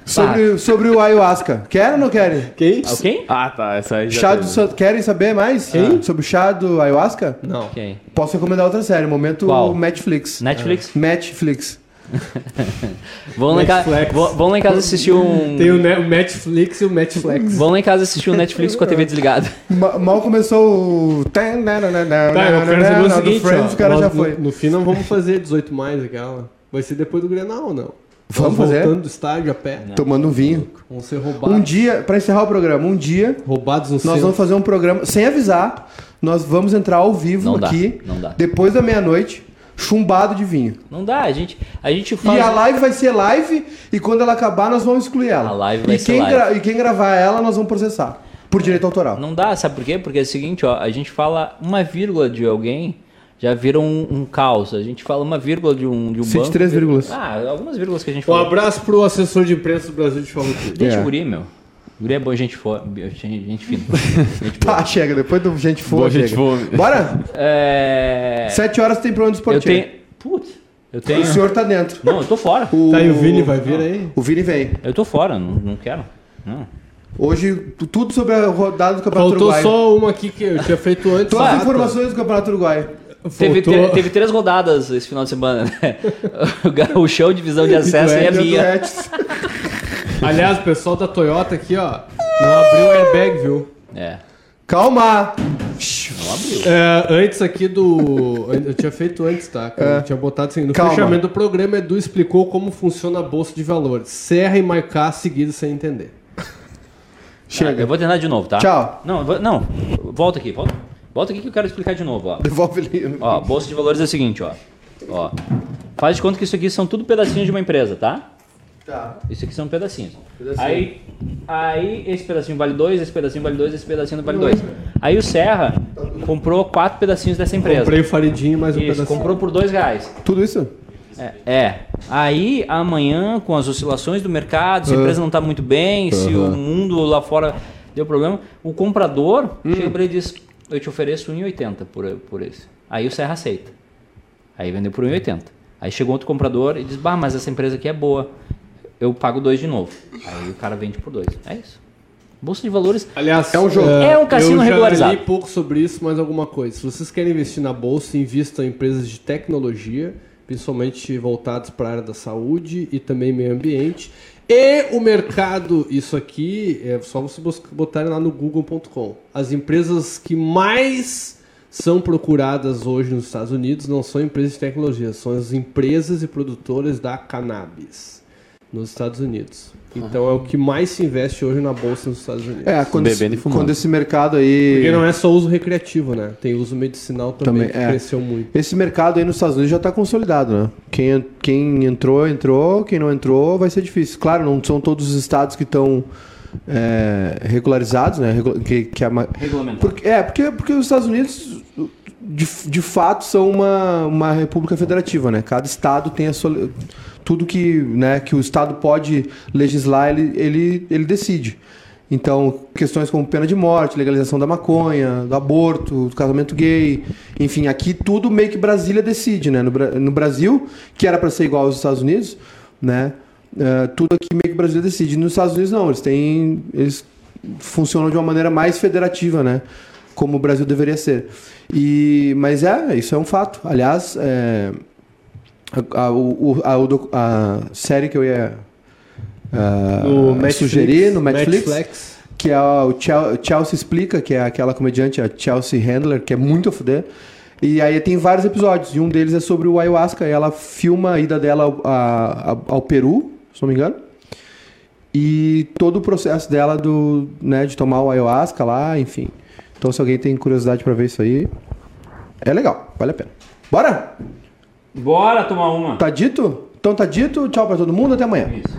Speaker 2: Sobre, sobre o ayahuasca. Querem ou não querem?
Speaker 3: Quem?
Speaker 1: Ah, Quem?
Speaker 4: Ah, tá. Essa aí já
Speaker 2: Chá do, querem saber mais sobre o chá do ayahuasca?
Speaker 3: Não.
Speaker 1: Quem?
Speaker 2: Posso recomendar outra série, momento
Speaker 1: Qual?
Speaker 2: Netflix.
Speaker 1: Netflix?
Speaker 2: Netflix. <laughs>
Speaker 1: Vão lá, em casa,
Speaker 3: Netflix.
Speaker 1: vão, lá em casa assistir um.
Speaker 3: Tem o, Ne- o Netflix e o Netflix.
Speaker 1: Vão lá em casa assistir um Netflix com a TV desligada.
Speaker 2: Ma- Mal começou o.
Speaker 3: Tá, eu quero saber o
Speaker 2: do
Speaker 3: seguinte,
Speaker 2: Friends,
Speaker 3: ó,
Speaker 2: o cara
Speaker 3: nós
Speaker 2: já
Speaker 3: no-
Speaker 2: foi.
Speaker 3: No, fim não vamos fazer 18 mais aquela. Vai ser depois do Grenal ou não?
Speaker 2: Vamos fazer.
Speaker 3: voltando do estádio a pé.
Speaker 2: Tomando um vinho.
Speaker 3: Vão ser roubados.
Speaker 2: Um dia, pra encerrar o programa, um dia
Speaker 3: Roubados no
Speaker 2: nós
Speaker 3: centro.
Speaker 2: vamos fazer um programa, sem avisar, nós vamos entrar ao vivo
Speaker 1: Não dá,
Speaker 2: aqui,
Speaker 1: não dá.
Speaker 2: depois da meia-noite, chumbado de vinho.
Speaker 1: Não dá, a gente, a gente
Speaker 2: E
Speaker 1: faz.
Speaker 2: a live vai ser live, e quando ela acabar, nós vamos excluir ela.
Speaker 1: A live vai
Speaker 2: e
Speaker 1: ser
Speaker 2: quem
Speaker 1: live.
Speaker 2: gra- E quem gravar ela, nós vamos processar. Por direito autoral.
Speaker 1: Não dá, sabe por quê? Porque é o seguinte, ó, a gente fala uma vírgula de alguém, já vira um, um caos. A gente fala uma vírgula de um, de um
Speaker 2: Cite
Speaker 1: banco.
Speaker 2: três vírgulas.
Speaker 1: Ah, algumas vírgulas que a gente
Speaker 3: Um
Speaker 1: falou.
Speaker 3: abraço pro assessor de imprensa do Brasil de Farroupilha.
Speaker 1: Deixa
Speaker 2: É.
Speaker 1: o guri, meu. O guri é bom, gente, for, gente, gente fina. <laughs> Gente boa.
Speaker 2: Tá, chega, depois do gente for,
Speaker 4: Boa
Speaker 2: chega.
Speaker 4: gente for.
Speaker 2: Bora?
Speaker 1: É...
Speaker 2: Sete horas tem programa do
Speaker 1: Eu
Speaker 2: esportivo.
Speaker 1: tenho... Putz, eu tenho...
Speaker 2: O senhor tá dentro.
Speaker 1: Não, eu tô fora.
Speaker 2: O,
Speaker 3: Tá, e o Vini vai vir aí?
Speaker 2: O Vini vem.
Speaker 1: Eu tô fora, não, não quero. Não.
Speaker 2: Hoje, tu- tudo sobre a rodada do Campeonato
Speaker 3: Faltou
Speaker 2: Uruguai.
Speaker 3: só uma aqui que eu tinha feito antes.
Speaker 2: Todas as informações do Campeonato Uruguai.
Speaker 1: Teve,
Speaker 3: Faltou-
Speaker 1: te- teve três rodadas esse final de semana, né? <laughs> O show divisão de <laughs> acesso e a minha. <laughs>
Speaker 3: Aliás, o pessoal da Toyota aqui, ó, não abriu o airbag, viu?
Speaker 1: É.
Speaker 2: Calma!
Speaker 3: É, antes aqui do. Eu tinha feito antes, tá? Que Eu tinha botado assim. No
Speaker 2: Calma.
Speaker 3: fechamento do programa, Edu explicou como funciona a bolsa de valores. Serra e marcar seguido sem entender.
Speaker 2: Chega.
Speaker 1: Eu vou tentar de novo, tá?
Speaker 2: Tchau.
Speaker 1: Não, não. Volta aqui, volta. Volta aqui que eu quero explicar de novo, ó.
Speaker 2: Devolve ali.
Speaker 1: Ó, bolsa de valores é o seguinte, ó. Ó. Faz de conta que isso aqui são tudo pedacinhos de uma empresa, tá?
Speaker 2: Tá.
Speaker 1: Isso aqui são pedacinhos.
Speaker 2: Pedacinho.
Speaker 1: Aí, aí esse pedacinho vale dois, esse pedacinho vale dois, esse pedacinho vale dois. Aí o Serra comprou quatro pedacinhos dessa empresa.
Speaker 3: Comprei o faridinho mais um
Speaker 1: Isso,
Speaker 3: pedacinho.
Speaker 1: comprou por dois reais.
Speaker 2: Tudo isso?
Speaker 1: É, é. Aí amanhã, com as oscilações do mercado, se a empresa não está muito bem, se o mundo lá fora Deu problema. O comprador chega pra ele e diz: Eu te ofereço 1,80 por, por esse. Aí o Serra aceita. Aí vendeu por 1,80. Aí chegou outro comprador e diz: Bah, mas essa empresa aqui é boa. Eu pago dois de novo. Aí o cara vende por dois. É isso. Bolsa de valores.
Speaker 3: Aliás,
Speaker 2: É um jogo.
Speaker 1: É um cassino
Speaker 3: eu já
Speaker 1: regularizado.
Speaker 3: li pouco sobre isso, mas alguma coisa. Se vocês querem investir na bolsa, invistam em empresas de tecnologia, principalmente voltadas para a área da saúde e também meio ambiente. E o mercado, isso aqui, é só vocês botarem lá no google.com. As empresas que mais são procuradas hoje nos Estados Unidos não são empresas de tecnologia, são as empresas e produtoras da cannabis nos Estados Unidos. Então é o que mais se investe hoje na bolsa nos Estados Unidos.
Speaker 2: É, quando,
Speaker 4: Bebendo e
Speaker 2: esse,
Speaker 4: fumando.
Speaker 2: quando esse mercado aí.
Speaker 3: Porque não é só uso recreativo, né? Tem uso medicinal também,
Speaker 2: Também,
Speaker 3: que
Speaker 2: é.
Speaker 3: cresceu muito.
Speaker 2: Esse mercado aí nos Estados Unidos já está consolidado, né? Quem, quem entrou, entrou. Quem não entrou, vai ser difícil. Claro, não são todos os estados que estão é, regularizados, né? Que, que é, porque, é, porque, porque os Estados Unidos, de, de fato, são uma, uma república federativa, né? Cada estado tem a sua... Tudo que, né, que o estado pode legislar, ele, ele, ele decide. Então, questões como pena de morte, legalização da maconha, do aborto, do casamento gay, enfim, aqui tudo meio que Brasília decide, né? No, no Brasil, que era para ser igual aos Estados Unidos, né? eh, tudo aqui meio que Brasília decide. Nos Estados Unidos não, eles têm, eles funcionam de uma maneira mais federativa, né? Como o Brasil deveria ser. E, mas é, isso é um fato. Aliás, é, a, a- a- a série que eu ia
Speaker 3: No Netflix,
Speaker 2: sugerir no Netflix,
Speaker 3: Netflix.
Speaker 2: que é o Chel- Chelsea Explica, que é aquela comediante, a Chelsea Handler, que é muito a fuder. E aí tem vários episódios, e um deles é sobre o ayahuasca, e ela filma a ida dela ao, a- ao Peru, se não me engano. E todo o processo dela do, né, de tomar o ayahuasca lá, enfim. Então se alguém tem curiosidade pra ver isso aí, é legal, vale a pena. Bora?
Speaker 1: Bora tomar uma.
Speaker 2: Tá dito? Então tá dito, tchau pra todo mundo, até amanhã.
Speaker 1: Isso.